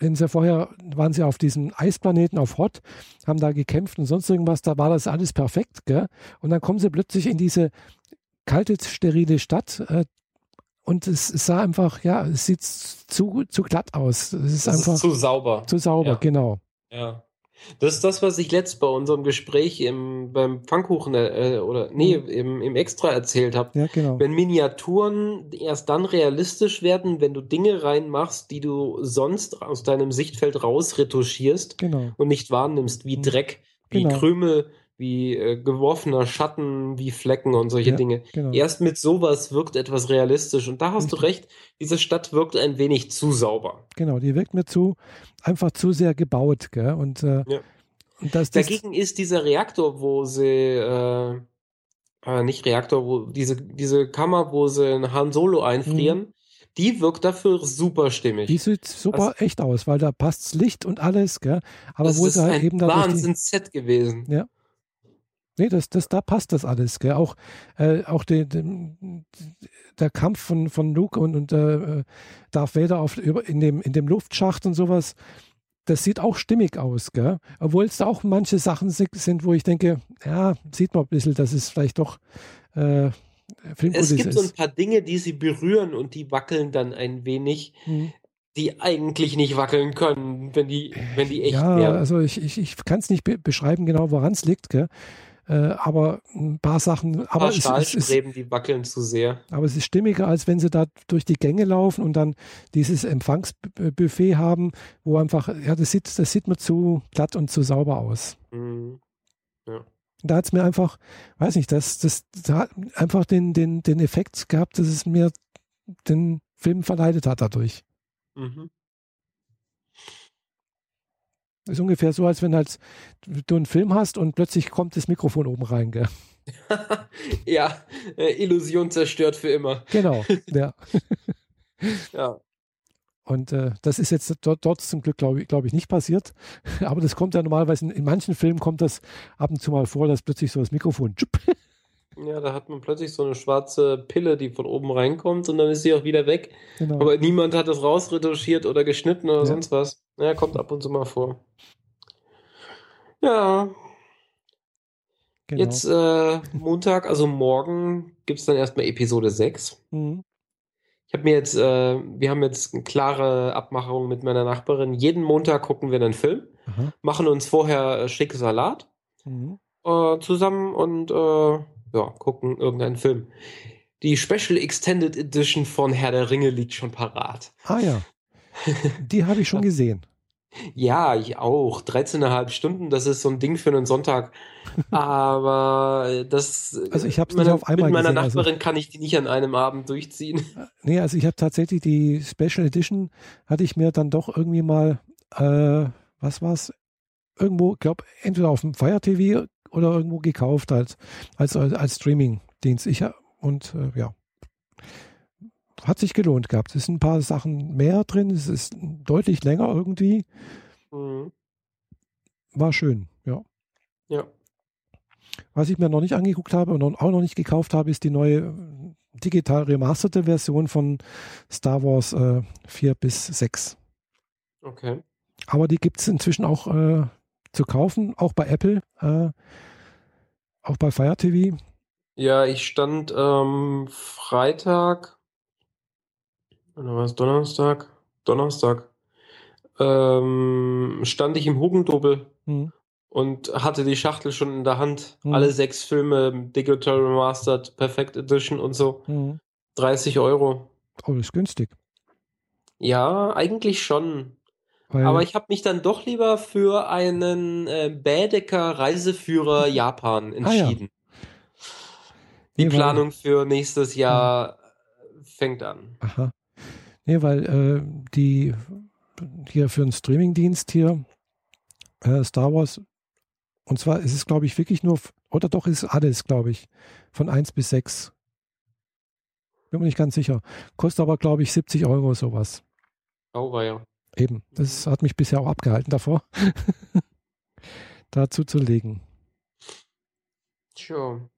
wenn sie vorher waren sie auf diesem Eisplaneten auf Hot, haben da gekämpft und sonst irgendwas, da war das alles perfekt, gell? Und dann kommen sie plötzlich in diese kalte, sterile Stadt, äh, und es, es sah einfach, ja, es sieht zu, zu glatt aus. Es ist das einfach ist zu sauber. zu sauber, ja. genau. Ja. Das ist das, was ich letzt bei unserem Gespräch im, beim Pfannkuchen äh, oder nee, Mhm. im, im Extra erzählt habe. Ja, genau. Wenn Miniaturen erst dann realistisch werden, wenn du Dinge reinmachst, die du sonst aus deinem Sichtfeld rausretuschierst Genau. und nicht wahrnimmst, wie Mhm. Dreck, wie Genau. Krümel, wie äh, geworfener Schatten, wie Flecken und solche Ja, Dinge. genau. Erst mit sowas wirkt etwas realistisch. Und da hast du recht, diese Stadt wirkt ein wenig zu sauber. Genau, die wirkt mir zu, einfach zu sehr gebaut, gell? Und, äh, Ja. und das, das Dagegen ist dieser Reaktor, wo sie, äh, äh, nicht Reaktor, wo diese, diese Kammer, wo sie einen Han Solo einfrieren, die wirkt dafür super stimmig. Mhm. die sieht super echt aus, weil da passt Licht und alles, gell? Aber das wo ist sie halt ein eben Wahnsinns-Set gewesen. Nee, das, das, da passt das alles, gell? Auch, äh, auch die, die, der Kampf von, von Luke und, und äh, Darth Vader auf, in, dem, in dem Luftschacht und sowas, das sieht auch stimmig aus, gell? Obwohl es da auch manche Sachen sind, wo ich denke, ja, sieht man ein bisschen, dass es vielleicht doch äh, Es gibt ist. so ein paar Dinge, die sie berühren und die wackeln dann ein wenig. Mhm. Die eigentlich nicht wackeln können, wenn die, wenn die echt ja, wären. Also ich, ich, ich kann es nicht be beschreiben genau, woran es liegt, gell? Äh, aber ein paar Sachen. Ein aber paar es, es ist, die wackeln zu sehr. Aber es ist stimmiger, als wenn sie da durch die Gänge laufen und dann dieses Empfangsbuffet haben, wo einfach, ja, das sieht, das sieht mir zu glatt und zu sauber aus. Mhm. Ja. Da hat es mir einfach, weiß nicht, das, das, das hat einfach den, den, den Effekt gehabt, dass es mir den Film verleidet hat dadurch. Mhm. Ist ungefähr so, als wenn halt du einen Film hast und plötzlich kommt das Mikrofon oben rein, gell? ja, äh, Illusion zerstört für immer. Genau, ja. ja. Und äh, das ist jetzt dort, dort zum Glück, glaube ich, glaub ich, nicht passiert. Aber das kommt ja normalerweise, in, in, manchen Filmen kommt das ab und zu mal vor, dass plötzlich so das Mikrofon tschupp, ja, da hat man plötzlich so eine schwarze Pille, die von oben reinkommt und dann ist sie auch wieder weg. Genau. Aber niemand hat das rausretuschiert oder geschnitten oder ja. sonst was. Ja, kommt ab und zu mal vor. Ja. Genau. Jetzt äh, Montag, also morgen, gibt es dann erstmal Episode 6. Mhm. Ich habe mir jetzt, äh, wir haben jetzt eine klare Abmachung mit meiner Nachbarin. Jeden Montag gucken wir einen Film, Aha. machen uns vorher äh, schick Salat mhm. äh, zusammen und äh, ja, gucken irgendeinen Film. Die Special Extended Edition von Herr der Ringe liegt schon parat. Ah ja. Die habe ich schon gesehen. Ja, ich auch. 13,5 Stunden, das ist so ein Ding für einen Sonntag. Aber das. Also ich habe es nicht auf einmal Mit meiner gesehen, also Nachbarin also, kann ich die nicht an einem Abend durchziehen. Nee, also ich habe tatsächlich die Special Edition, hatte ich mir dann doch irgendwie mal, äh, was war's? Irgendwo, glaube entweder auf dem Fire TV oder irgendwo gekauft als, als, als Streaming-Dienst. Ich, und äh, ja, hat sich gelohnt gehabt. Es sind ein paar Sachen mehr drin, es ist deutlich länger irgendwie. Mhm. War schön, ja. Ja. Was ich mir noch nicht angeguckt habe und auch noch nicht gekauft habe, ist die neue digital remasterte Version von Star Wars äh, 4 bis 6. Okay. Aber die gibt es inzwischen auch äh, zu kaufen, auch bei Apple, äh, auch bei Fire TV. Ja, ich stand ähm, Freitag, oder war es Donnerstag? Donnerstag. Ähm, stand ich im Hugendubel mhm. und hatte die Schachtel schon in der Hand. Mhm. Alle sechs Filme, Digital Remastered, Perfect Edition und so. Mhm. 30 Euro. Oh, das ist günstig. Ja, eigentlich schon. Weil Aber ich habe mich dann doch lieber für einen äh, Bädecker Reiseführer Japan entschieden. Ah, ja. Die Planung für nächstes Jahr ja. fängt an. Aha. Nee, weil äh, die hier für einen Streamingdienst hier äh, Star Wars und zwar ist es, glaube ich, wirklich nur, oder doch ist alles, glaube ich, von 1 bis 6. Bin mir nicht ganz sicher. Kostet aber, glaube ich, 70 Euro sowas. Oh, ja. Eben, das hat mich bisher auch abgehalten davor, dazu zu legen. Sure.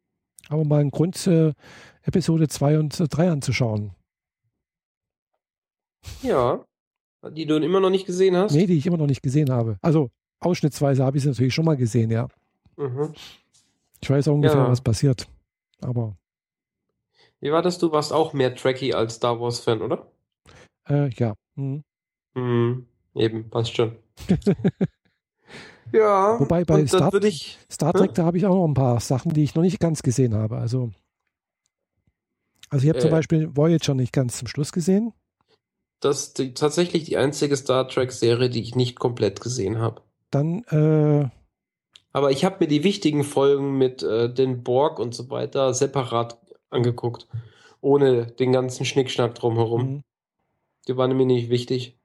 Aber mal einen Grund, äh, Episode 2 und 3 anzuschauen. Ja, die du immer noch nicht gesehen hast? Nee, die ich immer noch nicht gesehen habe. Also ausschnittsweise habe ich sie natürlich schon mal gesehen, ja. Mhm. Ich weiß auch ungefähr, ja. was passiert. Aber. Wie war das? Du warst auch mehr Trekkie als Star Wars-Fan, oder? Äh, ja. Mhm. Mhm, eben, passt schon. ja. Wobei bei Star, ich, Star, Trek, hm? da habe ich auch noch ein paar Sachen, die ich noch nicht ganz gesehen habe. Also, also ich habe äh, zum Beispiel Voyager nicht ganz zum Schluss gesehen. Das ist die, tatsächlich die einzige Star Trek-Serie, die ich nicht komplett gesehen habe. Dann, äh, Aber ich habe mir die wichtigen Folgen mit äh, den Borg und so weiter separat angeguckt. Ohne den ganzen Schnickschnack drumherum. Mhm. Die waren mir nicht wichtig.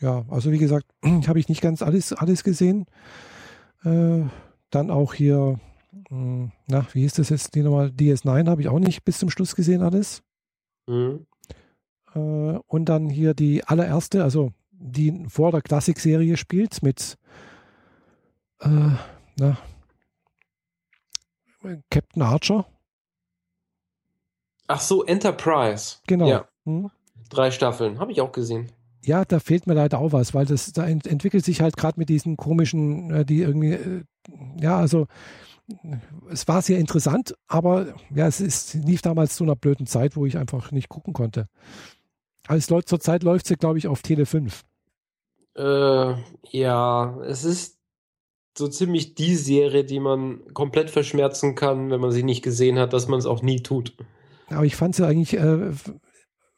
Ja, also wie gesagt, habe ich nicht ganz alles, alles gesehen. Äh, dann auch hier, mh, hm, na, wie hieß das jetzt, die nochmal, DS9 habe ich auch nicht bis zum Schluss gesehen alles. Mhm. Äh, und dann hier die allererste, also die vor der Klassik-Serie spielt mit äh, na, Captain Archer. Ach so, Enterprise. Genau. Ja, Hm? drei Staffeln. Habe ich auch gesehen. Ja, da fehlt mir leider auch was, weil das da ent entwickelt sich halt gerade mit diesen komischen, äh, die irgendwie, äh, ja, also es war sehr interessant, aber ja, es ist, lief damals zu einer blöden Zeit, wo ich einfach nicht gucken konnte. Also läuft, zurzeit läuft sie, glaube ich, auf Tele 5. Äh, ja, es ist so ziemlich die Serie, die man komplett verschmerzen kann, wenn man sie nicht gesehen hat, dass man es auch nie tut. Aber ich fand sie eigentlich äh,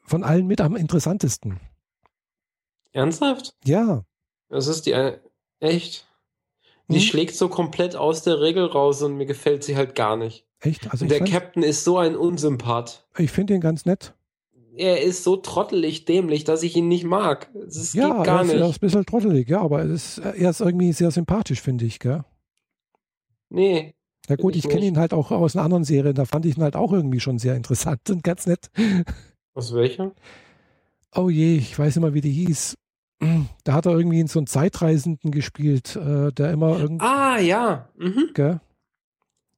von allen mit am interessantesten. Ernsthaft? Ja, Das ist die äh, echt. Die Hm? schlägt so komplett aus der Regel raus und mir gefällt sie halt gar nicht. echt. Also der fand- Captain ist so ein Unsympath. ich finde ihn ganz nett. Er ist so trottelig dämlich, dass ich ihn nicht mag. Das Ja, geht gar er ist, er ist nicht. ein bisschen trottelig, ja, aber es ist, er ist irgendwie sehr sympathisch, finde ich, gell? Nee. Ja gut, ich ich kenne nicht. ihn halt auch aus einer anderen Serie, da fand ich ihn halt auch irgendwie schon sehr interessant und ganz nett. Aus welcher? Oh je, ich weiß nicht mal, wie die hieß. Da hat er irgendwie in so einen Zeitreisenden gespielt, äh, der immer irgendwie, Ah, ja. Mhm. gell?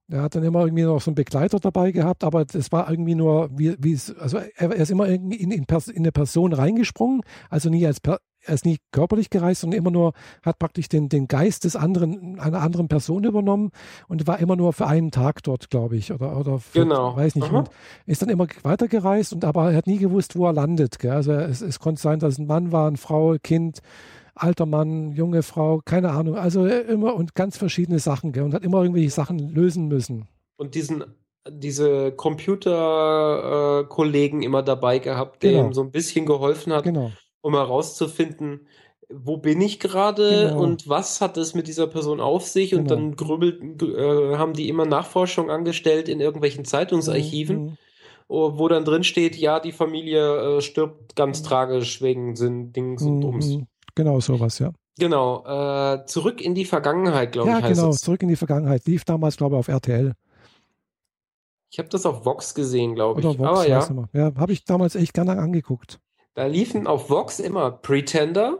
Er hat dann immer irgendwie noch so einen Begleiter dabei gehabt, aber das war irgendwie nur, wie, wie es, also er, er ist immer irgendwie in, in, Pers in eine Person reingesprungen, also nie als, per, er ist nie körperlich gereist, sondern immer nur, hat praktisch den, den Geist des anderen, einer anderen Person übernommen und war immer nur für einen Tag dort, glaube ich, oder, oder für, Genau. weiß nicht, Aha. und ist dann immer weitergereist und aber er hat nie gewusst, wo er landet, gell? Also es, es konnte sein, dass es ein Mann war, eine Frau, Kind, alter Mann, junge Frau, keine Ahnung, also immer und ganz verschiedene Sachen, gell? Und hat immer irgendwelche Sachen lösen müssen. Und diesen, diese Computerkollegen immer dabei gehabt, der Genau. ihm so ein bisschen geholfen hat, Genau. Um herauszufinden, wo bin ich gerade Genau. und was hat es mit dieser Person auf sich? Und Genau. dann grübelt, äh, haben die immer Nachforschung angestellt in irgendwelchen Zeitungsarchiven, Mhm. oh, wo dann drin steht, ja, die Familie äh, stirbt ganz tragisch wegen Sinn, Dings und Dums. Mhm. Genau sowas, ja. Genau, äh, zurück in die Vergangenheit, glaube Ja, ich, heißt genau, es. zurück in die Vergangenheit. Lief damals, glaube ich, auf RTL Ich habe das auf Vox gesehen, glaube oder ich. Vox, Aber weiß ja. Ja, habe ich damals echt gerne angeguckt. Da liefen auf Vox immer Pretender,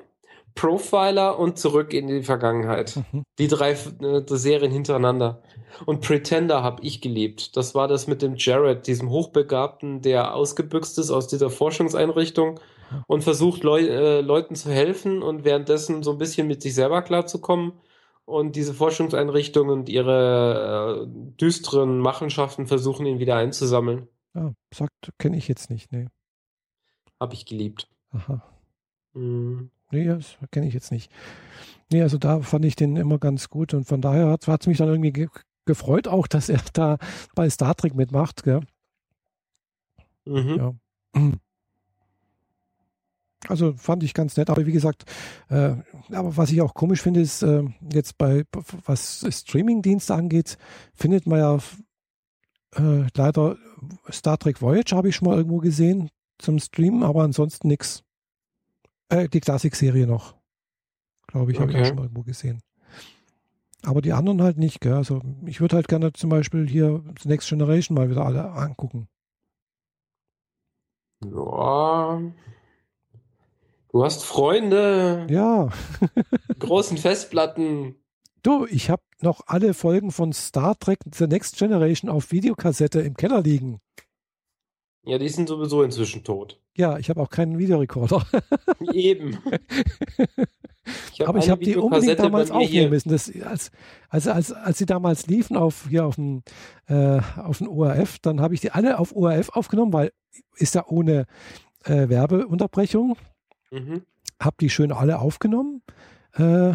Profiler und zurück in die Vergangenheit. Mhm. Die drei äh, die Serien hintereinander. Und Pretender habe ich geliebt. Das war das mit dem Jared, diesem Hochbegabten, der ausgebüxt ist aus dieser Forschungseinrichtung und versucht, Leu äh, Leuten zu helfen und währenddessen so ein bisschen mit sich selber klarzukommen. Und diese Forschungseinrichtungen und ihre äh, düsteren Machenschaften versuchen, ihn wieder einzusammeln. Ja, sagt, kenne ich jetzt nicht. Nee. Habe ich geliebt. Aha. Mhm. Nee, das kenne ich jetzt nicht. Nee, also da fand ich den immer ganz gut und von daher hat es mich dann irgendwie ge gefreut auch, dass er da bei Star Trek mitmacht, gell? Mhm. Ja. Also fand ich ganz nett, aber wie gesagt, äh, aber was ich auch komisch finde, ist äh, jetzt bei, was Streaming-Dienste angeht, findet man ja äh, leider Star Trek Voyage habe ich schon mal irgendwo gesehen zum Streamen, aber ansonsten nichts. Äh, die Klassik-Serie noch, glaube ich, habe ich auch Okay. schon mal irgendwo gesehen. Aber die anderen halt nicht, gell? Also ich würde halt gerne zum Beispiel hier The Next Generation mal wieder alle angucken. Ja. Du hast Freunde, Ja, großen Festplatten. Du, ich habe noch alle Folgen von Star Trek The Next Generation auf Videokassette im Keller liegen. Ja, die sind sowieso inzwischen tot. Ja, ich habe auch keinen Videorekorder. Eben. Ich hab Aber ich habe die unbedingt damals aufnehmen hier. müssen. Das, als, also als, als sie damals liefen auf, hier auf dem, äh, auf dem ORF, dann habe ich die alle auf ORF aufgenommen, weil ist ja ohne äh, Werbeunterbrechung. Mhm. Habe die schön alle aufgenommen. Äh,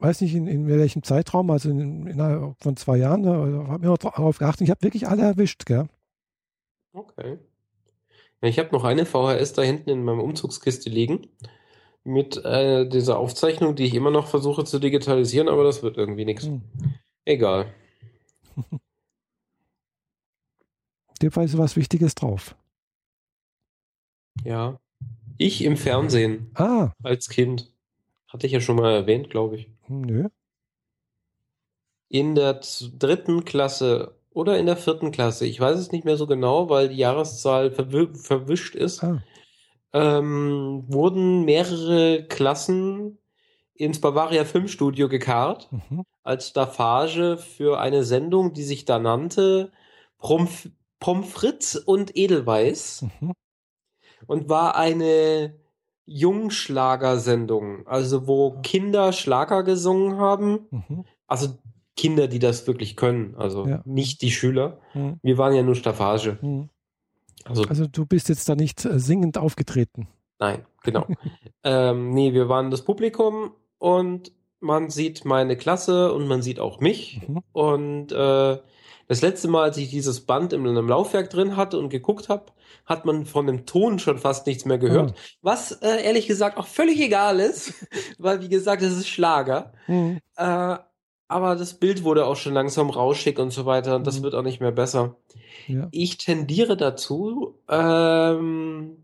weiß nicht in, in welchem Zeitraum, also in, innerhalb von zwei Jahren. Habe mir darauf geachtet. Ich habe wirklich alle erwischt, gell? Okay. Ich habe noch eine VHS da hinten in meinem Umzugskiste liegen. Mit äh, dieser Aufzeichnung, die ich immer noch versuche zu digitalisieren, aber das wird irgendwie nichts. Hm. Egal. Dem ist was Wichtiges drauf. Ja. Ich im Fernsehen Ah, als Kind. Hatte ich ja schon mal erwähnt, glaube ich. hm, nö. In der dritten Klasse oder in der vierten Klasse, ich weiß es nicht mehr so genau, weil die Jahreszahl verwi verwischt ist, Ah, ähm, wurden mehrere Klassen ins Bavaria Filmstudio gekarrt mhm. als Staffage für eine Sendung, die sich da nannte Pommes frites und Edelweiß Mhm. und war eine Jungschlagersendung, also wo Kinder Schlager gesungen haben. Mhm. Also Kinder, die das wirklich können, also Ja. nicht die Schüler. Mhm. Wir waren ja nur Staffage. Mhm. Also Also du bist jetzt da nicht äh, singend aufgetreten. Nein, genau. ähm, nee, wir waren das Publikum und man sieht meine Klasse und man sieht auch mich. Mhm. Und äh, das letzte Mal, als ich dieses Band in einem Laufwerk drin hatte und geguckt habe, hat man von dem Ton schon fast nichts mehr gehört. Ah. Was äh, ehrlich gesagt auch völlig egal ist, weil wie gesagt, es ist Schlager. Mhm. Äh, aber das Bild wurde auch schon langsam rauschig und so weiter und das Mhm. wird auch nicht mehr besser. Ja. Ich tendiere dazu, ähm,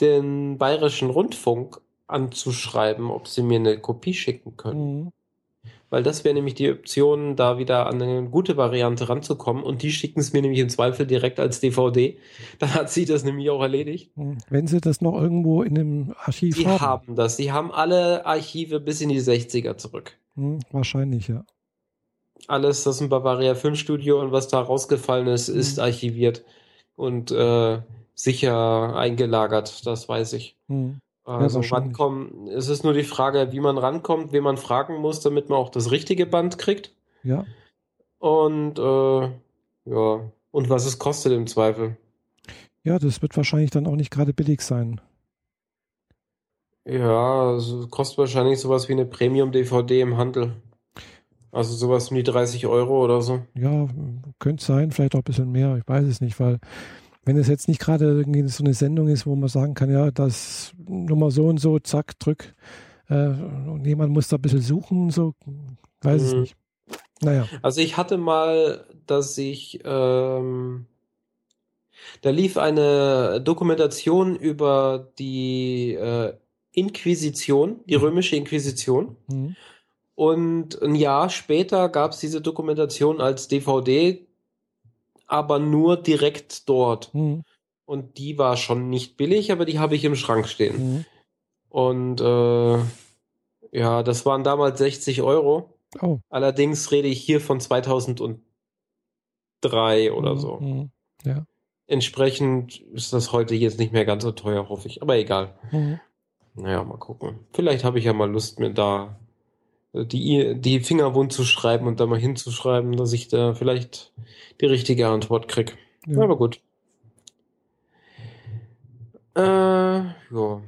den Bayerischen Rundfunk anzuschreiben, ob sie mir eine Kopie schicken können. Mhm. Weil das wäre nämlich die Option, da wieder an eine gute Variante ranzukommen. Und die schicken es mir nämlich im Zweifel direkt als DVD. Dann hat sie das nämlich auch erledigt. Mhm. Wenn sie das noch irgendwo in einem Archiv Die haben. haben das. Die haben alle Archive bis in die 60er zurück. Mhm. Wahrscheinlich, ja. Alles, das im Bavaria Filmstudio und was da rausgefallen ist, ist Mhm. archiviert und äh, sicher eingelagert. Das weiß ich. Mhm. Also wahrscheinlich. rankommen. Es ist nur die Frage, wie man rankommt, wen man fragen muss, damit man auch das richtige Band kriegt. Ja. Und äh, ja, und was es kostet im Zweifel. Ja, das wird wahrscheinlich dann auch nicht gerade billig sein. Ja, also kostet wahrscheinlich sowas wie eine Premium-DVD im Handel. Also sowas um die 30 Euro oder so. Ja, könnte sein, vielleicht auch ein bisschen mehr, ich weiß es nicht, weil wenn es jetzt nicht gerade irgendwie so eine Sendung ist, wo man sagen kann, ja, das Nummer so und so, zack, drück, äh, und jemand muss da ein bisschen suchen, so, weiß es Mhm. nicht. Naja, Also ich hatte mal, dass ich, ähm, da lief eine Dokumentation über die äh, Inquisition, die Mhm. römische Inquisition. mhm. Und ein Jahr später gab es diese Dokumentation als DVD, aber nur direkt dort. Mhm. Und die war schon nicht billig, aber die habe ich im Schrank stehen. Mhm. Und äh, ja, das waren damals 60 Euro. Oh, Allerdings rede ich hier von 2003 oder mhm. so. Mhm. Ja. Entsprechend ist das heute jetzt nicht mehr ganz so teuer, hoffe ich. Aber egal. Mhm. Naja, mal gucken. Vielleicht habe ich ja mal Lust, mir da äh, die, die Finger wund zu schreiben und da mal hinzuschreiben, dass ich da vielleicht die richtige Antwort krieg. Ja. Aber gut. Äh, ja.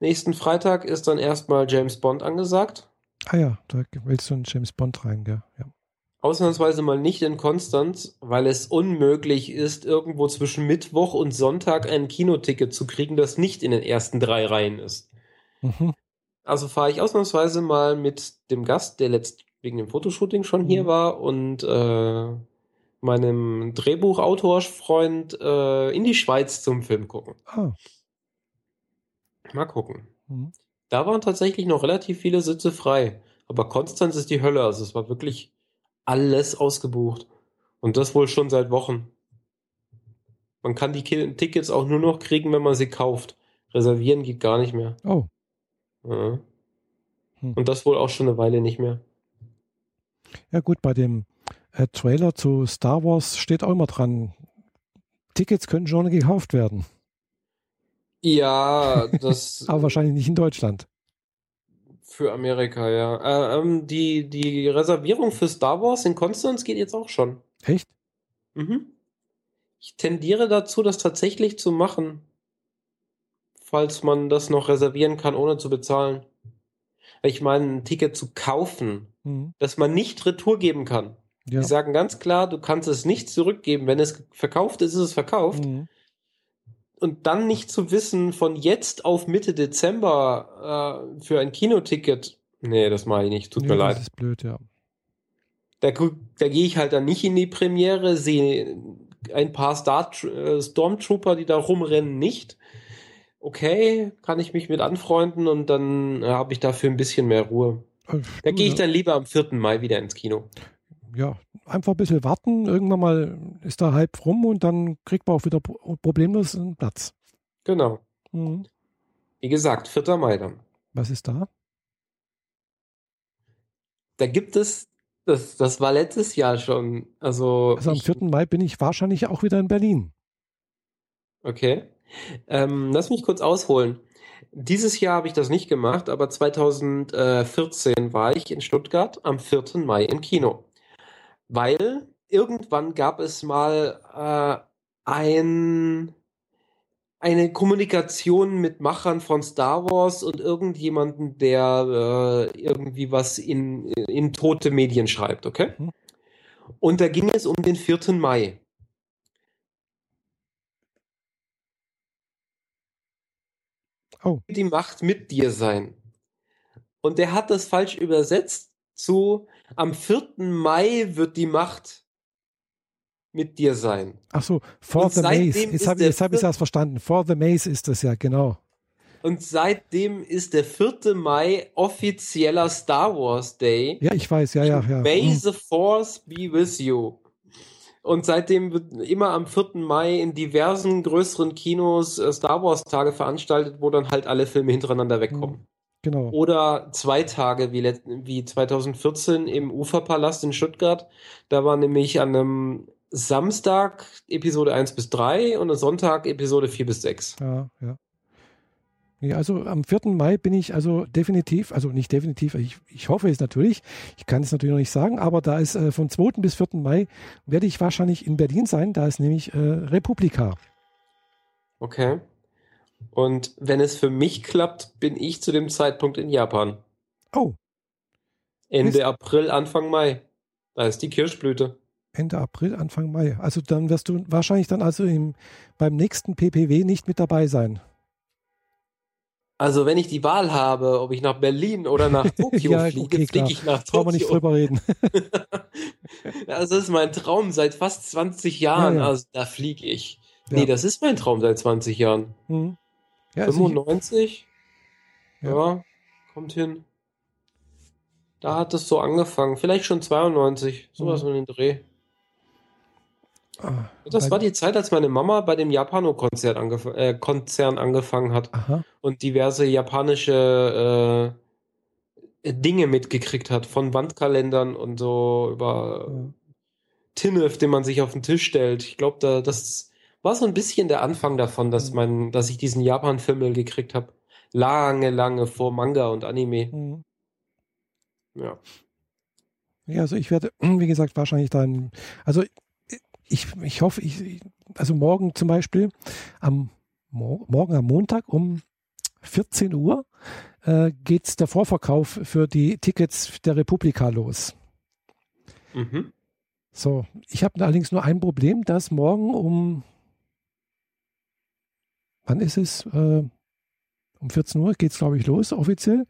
Nächsten Freitag ist dann erstmal James Bond angesagt. Ah ja, da willst du einen James Bond rein, gell? Ja. Ausnahmsweise mal nicht in Konstanz, weil es unmöglich ist, irgendwo zwischen Mittwoch und Sonntag ein Kinoticket zu kriegen, das nicht in den ersten drei Reihen ist. Mhm. Also fahre ich ausnahmsweise mal mit dem Gast, der letzt wegen dem Fotoshooting schon hier Mhm. war und äh, meinem Drehbuchautorfreund äh, in die Schweiz zum Film gucken. Ah. Mal gucken. Mhm. Da waren tatsächlich noch relativ viele Sitze frei. Aber Konstanz ist die Hölle. Also es war wirklich alles ausgebucht. Und das wohl schon seit Wochen. Man kann die Tickets auch nur noch kriegen, wenn man sie kauft. Reservieren geht gar nicht mehr. Oh, Ja. Hm. Und das wohl auch schon eine Weile nicht mehr. ja gut, bei dem äh, Trailer zu Star Wars steht auch immer dran, Tickets können schon gekauft werden, Ja, das aber wahrscheinlich nicht in Deutschland. Für Amerika, ja. Äh, ähm, die, die Reservierung für Star Wars in Konstanz geht jetzt auch schon. Echt? Mhm. Ich tendiere dazu, das tatsächlich zu machen. Falls man das noch reservieren kann, ohne zu bezahlen. Ich meine, ein Ticket zu kaufen, Mhm. das man nicht retour geben kann. Ja. Die sagen ganz klar, du kannst es nicht zurückgeben. Wenn es verkauft ist, ist es verkauft. Mhm. Und dann nicht zu wissen, von jetzt auf Mitte Dezember äh, für ein Kinoticket. Nee, das mache ich nicht. Tut Ja, mir das leid. ist blöd, ja. Da, da gehe ich halt dann nicht in die Premiere, sehe ein paar Star äh, Stormtrooper, die da rumrennen, nicht. Okay, kann ich mich mit anfreunden und dann äh, habe ich dafür ein bisschen mehr Ruhe. Da gehe ich ja. dann lieber am 4. Mai wieder ins Kino. Ja, einfach ein bisschen warten. Irgendwann mal ist der Hype rum und dann kriegt man auch wieder pro- problemlos einen Platz. Genau. Mhm. Wie gesagt, 4. Mai dann. Was ist da? Da gibt es Das, das war letztes Jahr schon. Also, Also am ich, 4. Mai bin ich wahrscheinlich auch wieder in Berlin. okay. Ähm, lass mich kurz ausholen. Dieses Jahr habe ich das nicht gemacht, aber 2014 war ich in Stuttgart am 4. Mai im Kino. Weil irgendwann gab es mal äh, ein, eine Kommunikation mit Machern von Star Wars und irgendjemanden, der äh, irgendwie was in, in tote Medien schreibt, okay? Mhm. Und da ging es um den 4. Mai. Oh, Die Macht mit dir sein. Und der hat das falsch übersetzt zu am 4. Mai wird die Macht mit dir sein. ach so, For the Maze. Jetzt habe hab ich erst verstanden. For the Maze ist das ja, genau. Und seitdem ist der 4. Mai offizieller Star Wars Day. Ja, ich weiß, ja, ja, ja. May Hm. the Force be with you. Und seitdem wird immer am 4. Mai in diversen größeren Kinos äh, Star Wars Tage veranstaltet, wo dann halt alle Filme hintereinander wegkommen. Genau. Oder zwei Tage wie, wie 2014 im Uferpalast in Stuttgart. Da war nämlich an einem Samstag Episode 1 bis 3 und am Sonntag Episode 4 bis 6. Ja, ja. Nee, also am 4. Mai bin ich also definitiv, also nicht definitiv, ich, ich hoffe es natürlich, ich kann es natürlich noch nicht sagen, aber da ist äh, vom 2. bis 4. Mai werde ich wahrscheinlich in Berlin sein, da ist nämlich äh, Republika. Okay. Und wenn es für mich klappt, bin ich zu dem Zeitpunkt in Japan. Oh, Ende Ist- April, Anfang Mai. Da ist die Kirschblüte. Ende April, Anfang Mai. Also dann wirst du wahrscheinlich dann also im, beim nächsten PPW nicht mit dabei sein. Also wenn ich die Wahl habe, ob ich nach Berlin oder nach Tokio Ja, fliege, okay, fliege ich nach Brauchen wir nicht Tokio. drüber reden. Das ist mein Traum seit fast 20 Jahren. Ja, ja. Also da fliege ich. Nee, das ist mein Traum seit 20 Jahren. Hm. Ja, also ich, 95? Ja. Ja. kommt hin. Da hat es so angefangen. Vielleicht schon 92. Sowas Mhm. um den Dreh. ah, Das war die Zeit, als meine Mama bei dem Japano-Konzert angef äh, Konzern angefangen hat Aha, und diverse japanische äh, Dinge mitgekriegt hat. Von Wandkalendern und so über ja. Tinnef, den man sich auf den Tisch stellt. Ich glaube, da, das war so ein bisschen der Anfang davon, dass Mhm. man, dass ich diesen Japan-Fimmel gekriegt habe. Lange, lange vor Manga und Anime. Hm. Ja. Ja, also ich werde, wie gesagt, wahrscheinlich dann, also ich, ich hoffe, ich, also morgen zum Beispiel, am Mor morgen am Montag um 14 Uhr äh, geht der Vorverkauf für die Tickets der Republika los. Mhm. So, ich habe allerdings nur ein Problem, dass morgen um, wann ist es? Äh, um 14 Uhr geht es, glaube ich, los offiziell,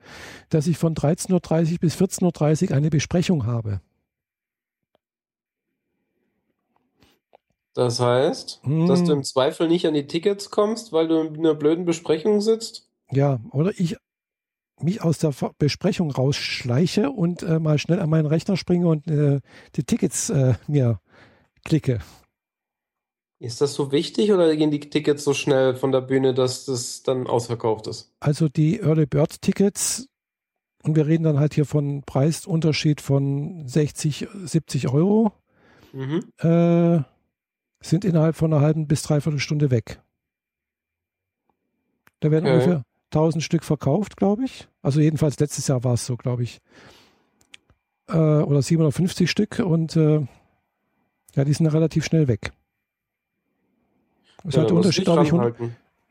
dass ich von 13.30 Uhr bis 14.30 Uhr eine Besprechung habe. Das heißt, Hm. dass du im Zweifel nicht an die Tickets kommst, weil du in einer blöden Besprechung sitzt? Ja, oder ich mich aus der Besprechung rausschleiche und äh, mal schnell an meinen Rechner springe und äh, die Tickets äh, mir klicke. Ist das so wichtig oder gehen die Tickets so schnell von der Bühne, dass das dann ausverkauft ist? Also die Early Bird Tickets, und wir reden dann halt hier von Preisunterschied von 60, 70 Euro, Mhm. äh, sind innerhalb von einer halben bis dreiviertel Stunde weg. Da werden Okay. ungefähr 1000 Stück verkauft, glaube ich. Also jedenfalls letztes Jahr war es so, glaube ich. Äh, oder 750 Stück und äh, ja, die sind relativ schnell weg. Es Ja, hat Unterschied, ob ich,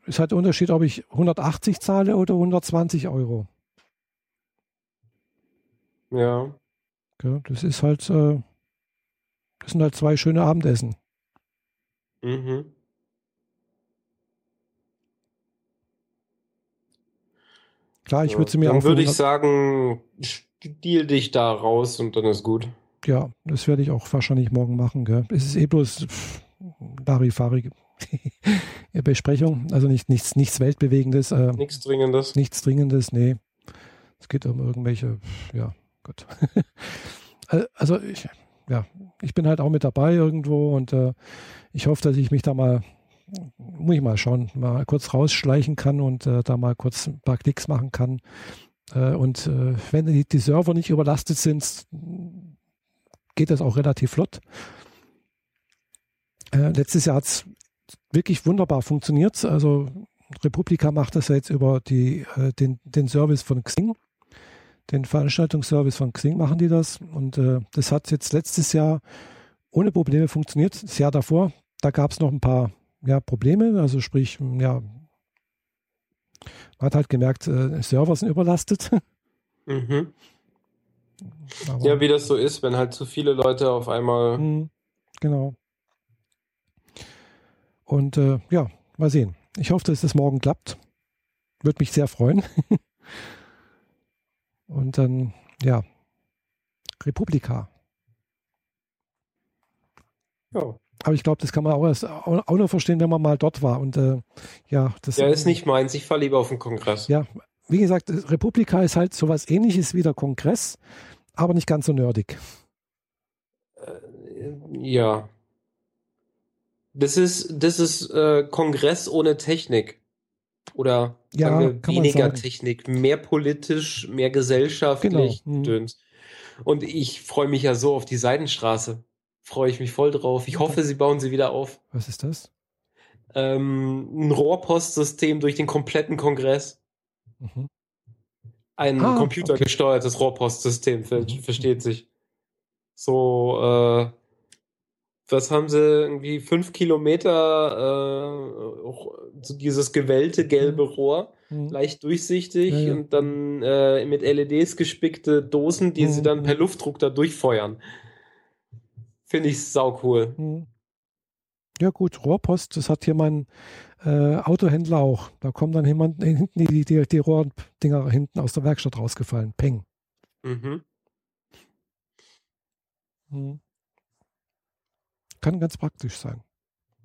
es hat Unterschied, ob ich 180 zahle oder 120 Euro. Ja. Gell? Das ist halt, äh, das sind halt zwei schöne Abendessen. Mhm. Klar, ich Ja. würde sie mir Dann würde ich 100 sagen, deal dich da raus und dann ist gut. Ja, das werde ich auch wahrscheinlich morgen machen. Gell? Es ist eh bloß Larifari Besprechung, also nicht, nichts, nichts Weltbewegendes, äh, Nichts Dringendes. nichts Dringendes, nee. Es geht um irgendwelche, ja, Gott. Al- also ich, ja, ich bin halt auch mit dabei irgendwo und äh, ich hoffe, dass ich mich da mal, muss ich mal schauen, mal kurz rausschleichen kann und äh, da mal kurz ein paar Klicks machen kann. Äh, und äh, wenn die, die Server nicht überlastet sind, geht das auch relativ flott. Äh, letztes Jahr hat es wirklich wunderbar funktioniert. Also Republika macht das ja jetzt über die, äh, den, den Service von Xing. Den Veranstaltungsservice von Xing machen die das. Und äh, das hat jetzt letztes Jahr ohne Probleme funktioniert. Das Jahr davor, da gab es noch ein paar ja, Probleme. Also sprich, ja, man hat halt gemerkt, äh, Server sind überlastet. Mhm. ja, wie das so ist, wenn halt zu viele Leute auf einmal. Mh, genau. Und äh, ja, mal sehen. Ich hoffe, dass es morgen klappt. Würde mich sehr freuen. Und dann, ja, Republika. Ja. Aber ich glaube, das kann man auch, erst, auch noch verstehen, wenn man mal dort war. Und äh, ja, das ja, ist nicht meins. Ich fahre lieber auf den Kongress. Ja, wie gesagt, Republika ist halt sowas ähnliches wie der Kongress, aber nicht ganz so nerdig. Äh, ja. Das ist, das ist äh, Kongress ohne Technik. Oder ja, weniger Technik, mehr politisch, mehr gesellschaftlich. Genau. Mhm. Und ich freue mich ja so auf die Seidenstraße freue ich mich voll drauf. Ich hoffe, sie bauen sie wieder auf. Was ist das? Ähm, ein Rohrpostsystem durch den kompletten Kongress. Mhm. Ein ah, computergesteuertes okay. Rohrpostsystem, ver mhm. versteht sich. So, äh, was haben sie, irgendwie fünf Kilometer, äh, dieses gewellte gelbe mhm. Rohr, mhm. leicht durchsichtig ja, ja. und dann äh, mit LEDs gespickte Dosen, die mhm. sie dann per Luftdruck da durchfeuern. Finde ich sau cool. Hm. Ja, gut, Rohrpost, das hat hier mein äh, Autohändler auch. Da kommen dann jemand, hinten die, die, die Rohrdinger hinten aus der Werkstatt rausgefallen. Peng. Mhm. Hm. Kann ganz praktisch sein.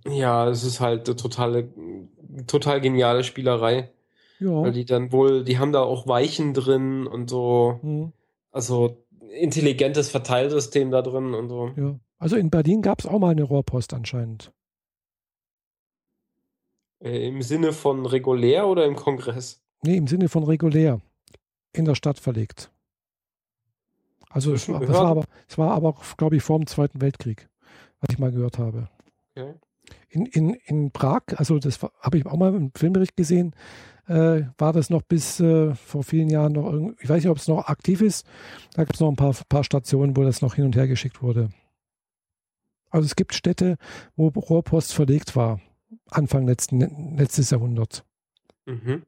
Ja, es ist halt eine totale, total geniale Spielerei. Ja. Weil die dann wohl, die haben da auch Weichen drin und so. Hm. Also intelligentes Verteilsystem da drin und so. Ja. Also in Berlin gab es auch mal eine Rohrpost anscheinend. Äh, Im Sinne von regulär oder im Kongress? Nee, im Sinne von regulär. In der Stadt verlegt. Also es war, war, aber, es war aber, glaube ich, vor dem Zweiten Weltkrieg, was ich mal gehört habe. Okay. In, in, in Prag, also das habe ich auch mal im Filmbericht gesehen, äh, war das noch bis äh, vor vielen Jahren noch, ich weiß nicht, ob es noch aktiv ist, da gibt es noch ein paar, paar Stationen, wo das noch hin und her geschickt wurde. Also es gibt Städte, wo Rohrpost verlegt war, Anfang letzten, letztes Jahrhundert. Mhm.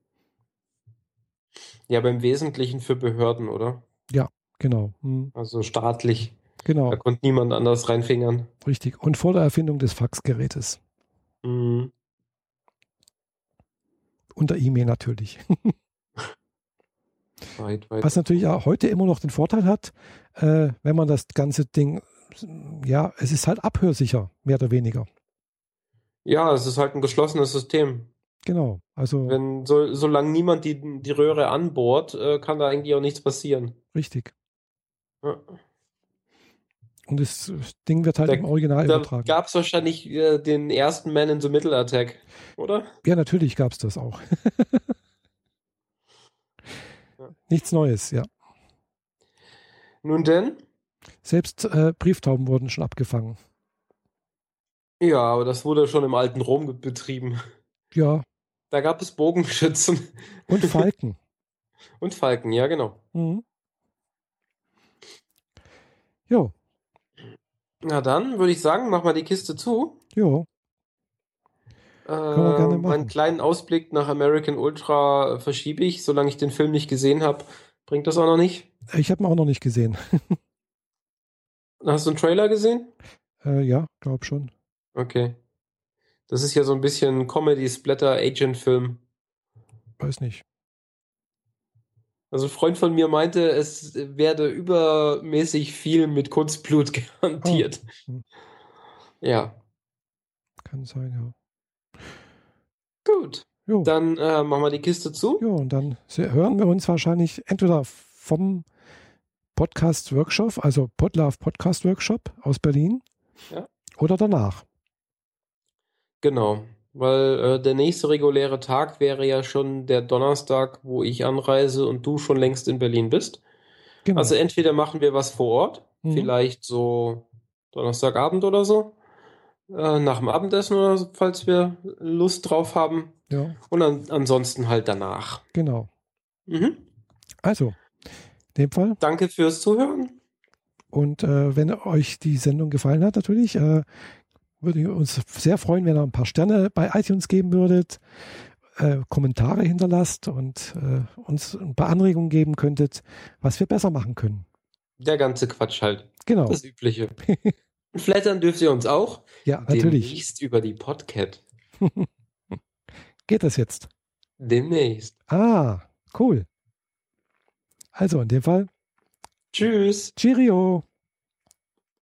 Ja, aber im Wesentlichen für Behörden, oder? Ja, genau. Mhm. Also staatlich. Genau. Da konnte niemand anders reinfingern. Richtig. Und vor der Erfindung des Faxgerätes. Mhm. Und der E-Mail natürlich. weit, weit. Was natürlich auch heute immer noch den Vorteil hat, äh, wenn man das ganze Ding ja, es ist halt abhörsicher, mehr oder weniger. Ja, es ist halt ein geschlossenes System. Genau, also. Wenn, so, solange niemand die, die Röhre anbohrt, äh, kann da eigentlich auch nichts passieren. Richtig. Ja. Und das Ding wird halt da, im Original da übertragen. gab es wahrscheinlich äh, den ersten Man in the Middle Attack, oder? Ja, natürlich gab es das auch. ja. Nichts Neues, ja. Nun denn? Selbst äh, Brieftauben wurden schon abgefangen. Ja, aber das wurde schon im alten Rom betrieben. Ja. Da gab es Bogenschützen. Und Falken. Und Falken, ja, genau. Mhm. Jo. Na dann würde ich sagen, mach mal die Kiste zu. Jo. Äh, meinen kleinen Ausblick nach American Ultra verschiebe ich, solange ich den Film nicht gesehen habe. Bringt das auch noch nicht? Ich habe ihn auch noch nicht gesehen. Hast du einen Trailer gesehen? Äh, ja, glaub schon. Okay. Das ist ja so ein bisschen Comedy-Splatter-Agent-Film. Weiß nicht. Also ein Freund von mir meinte, es werde übermäßig viel mit Kunstblut garantiert. Oh. Ja. Kann sein, ja. Gut. Jo. Dann äh, machen wir die Kiste zu. Ja, und dann hören wir uns wahrscheinlich entweder vom Podcast Workshop, also Podlove Podcast Workshop aus Berlin. Ja. Oder danach. Genau, weil äh, der nächste reguläre Tag wäre ja schon der Donnerstag, wo ich anreise und du schon längst in Berlin bist. Genau. Also entweder machen wir was vor Ort. Mhm. Vielleicht so Donnerstagabend oder so. Äh, nach dem Abendessen oder so, falls wir Lust drauf haben. Ja, Und an, ansonsten halt danach. genau. Mhm. Also, in dem Fall. Danke fürs Zuhören. Und äh, wenn euch die Sendung gefallen hat, natürlich, äh, würde uns sehr freuen, wenn ihr ein paar Sterne bei iTunes geben würdet, äh, Kommentare hinterlasst und äh, uns ein paar Anregungen geben könntet, was wir besser machen können. Der ganze Quatsch halt. Genau. Das Übliche. Flattern dürft ihr uns auch. ja, natürlich. Demnächst über die Podcat. Geht das jetzt? Demnächst. Ah, cool. Also in dem Fall, Tschüss. Cheerio.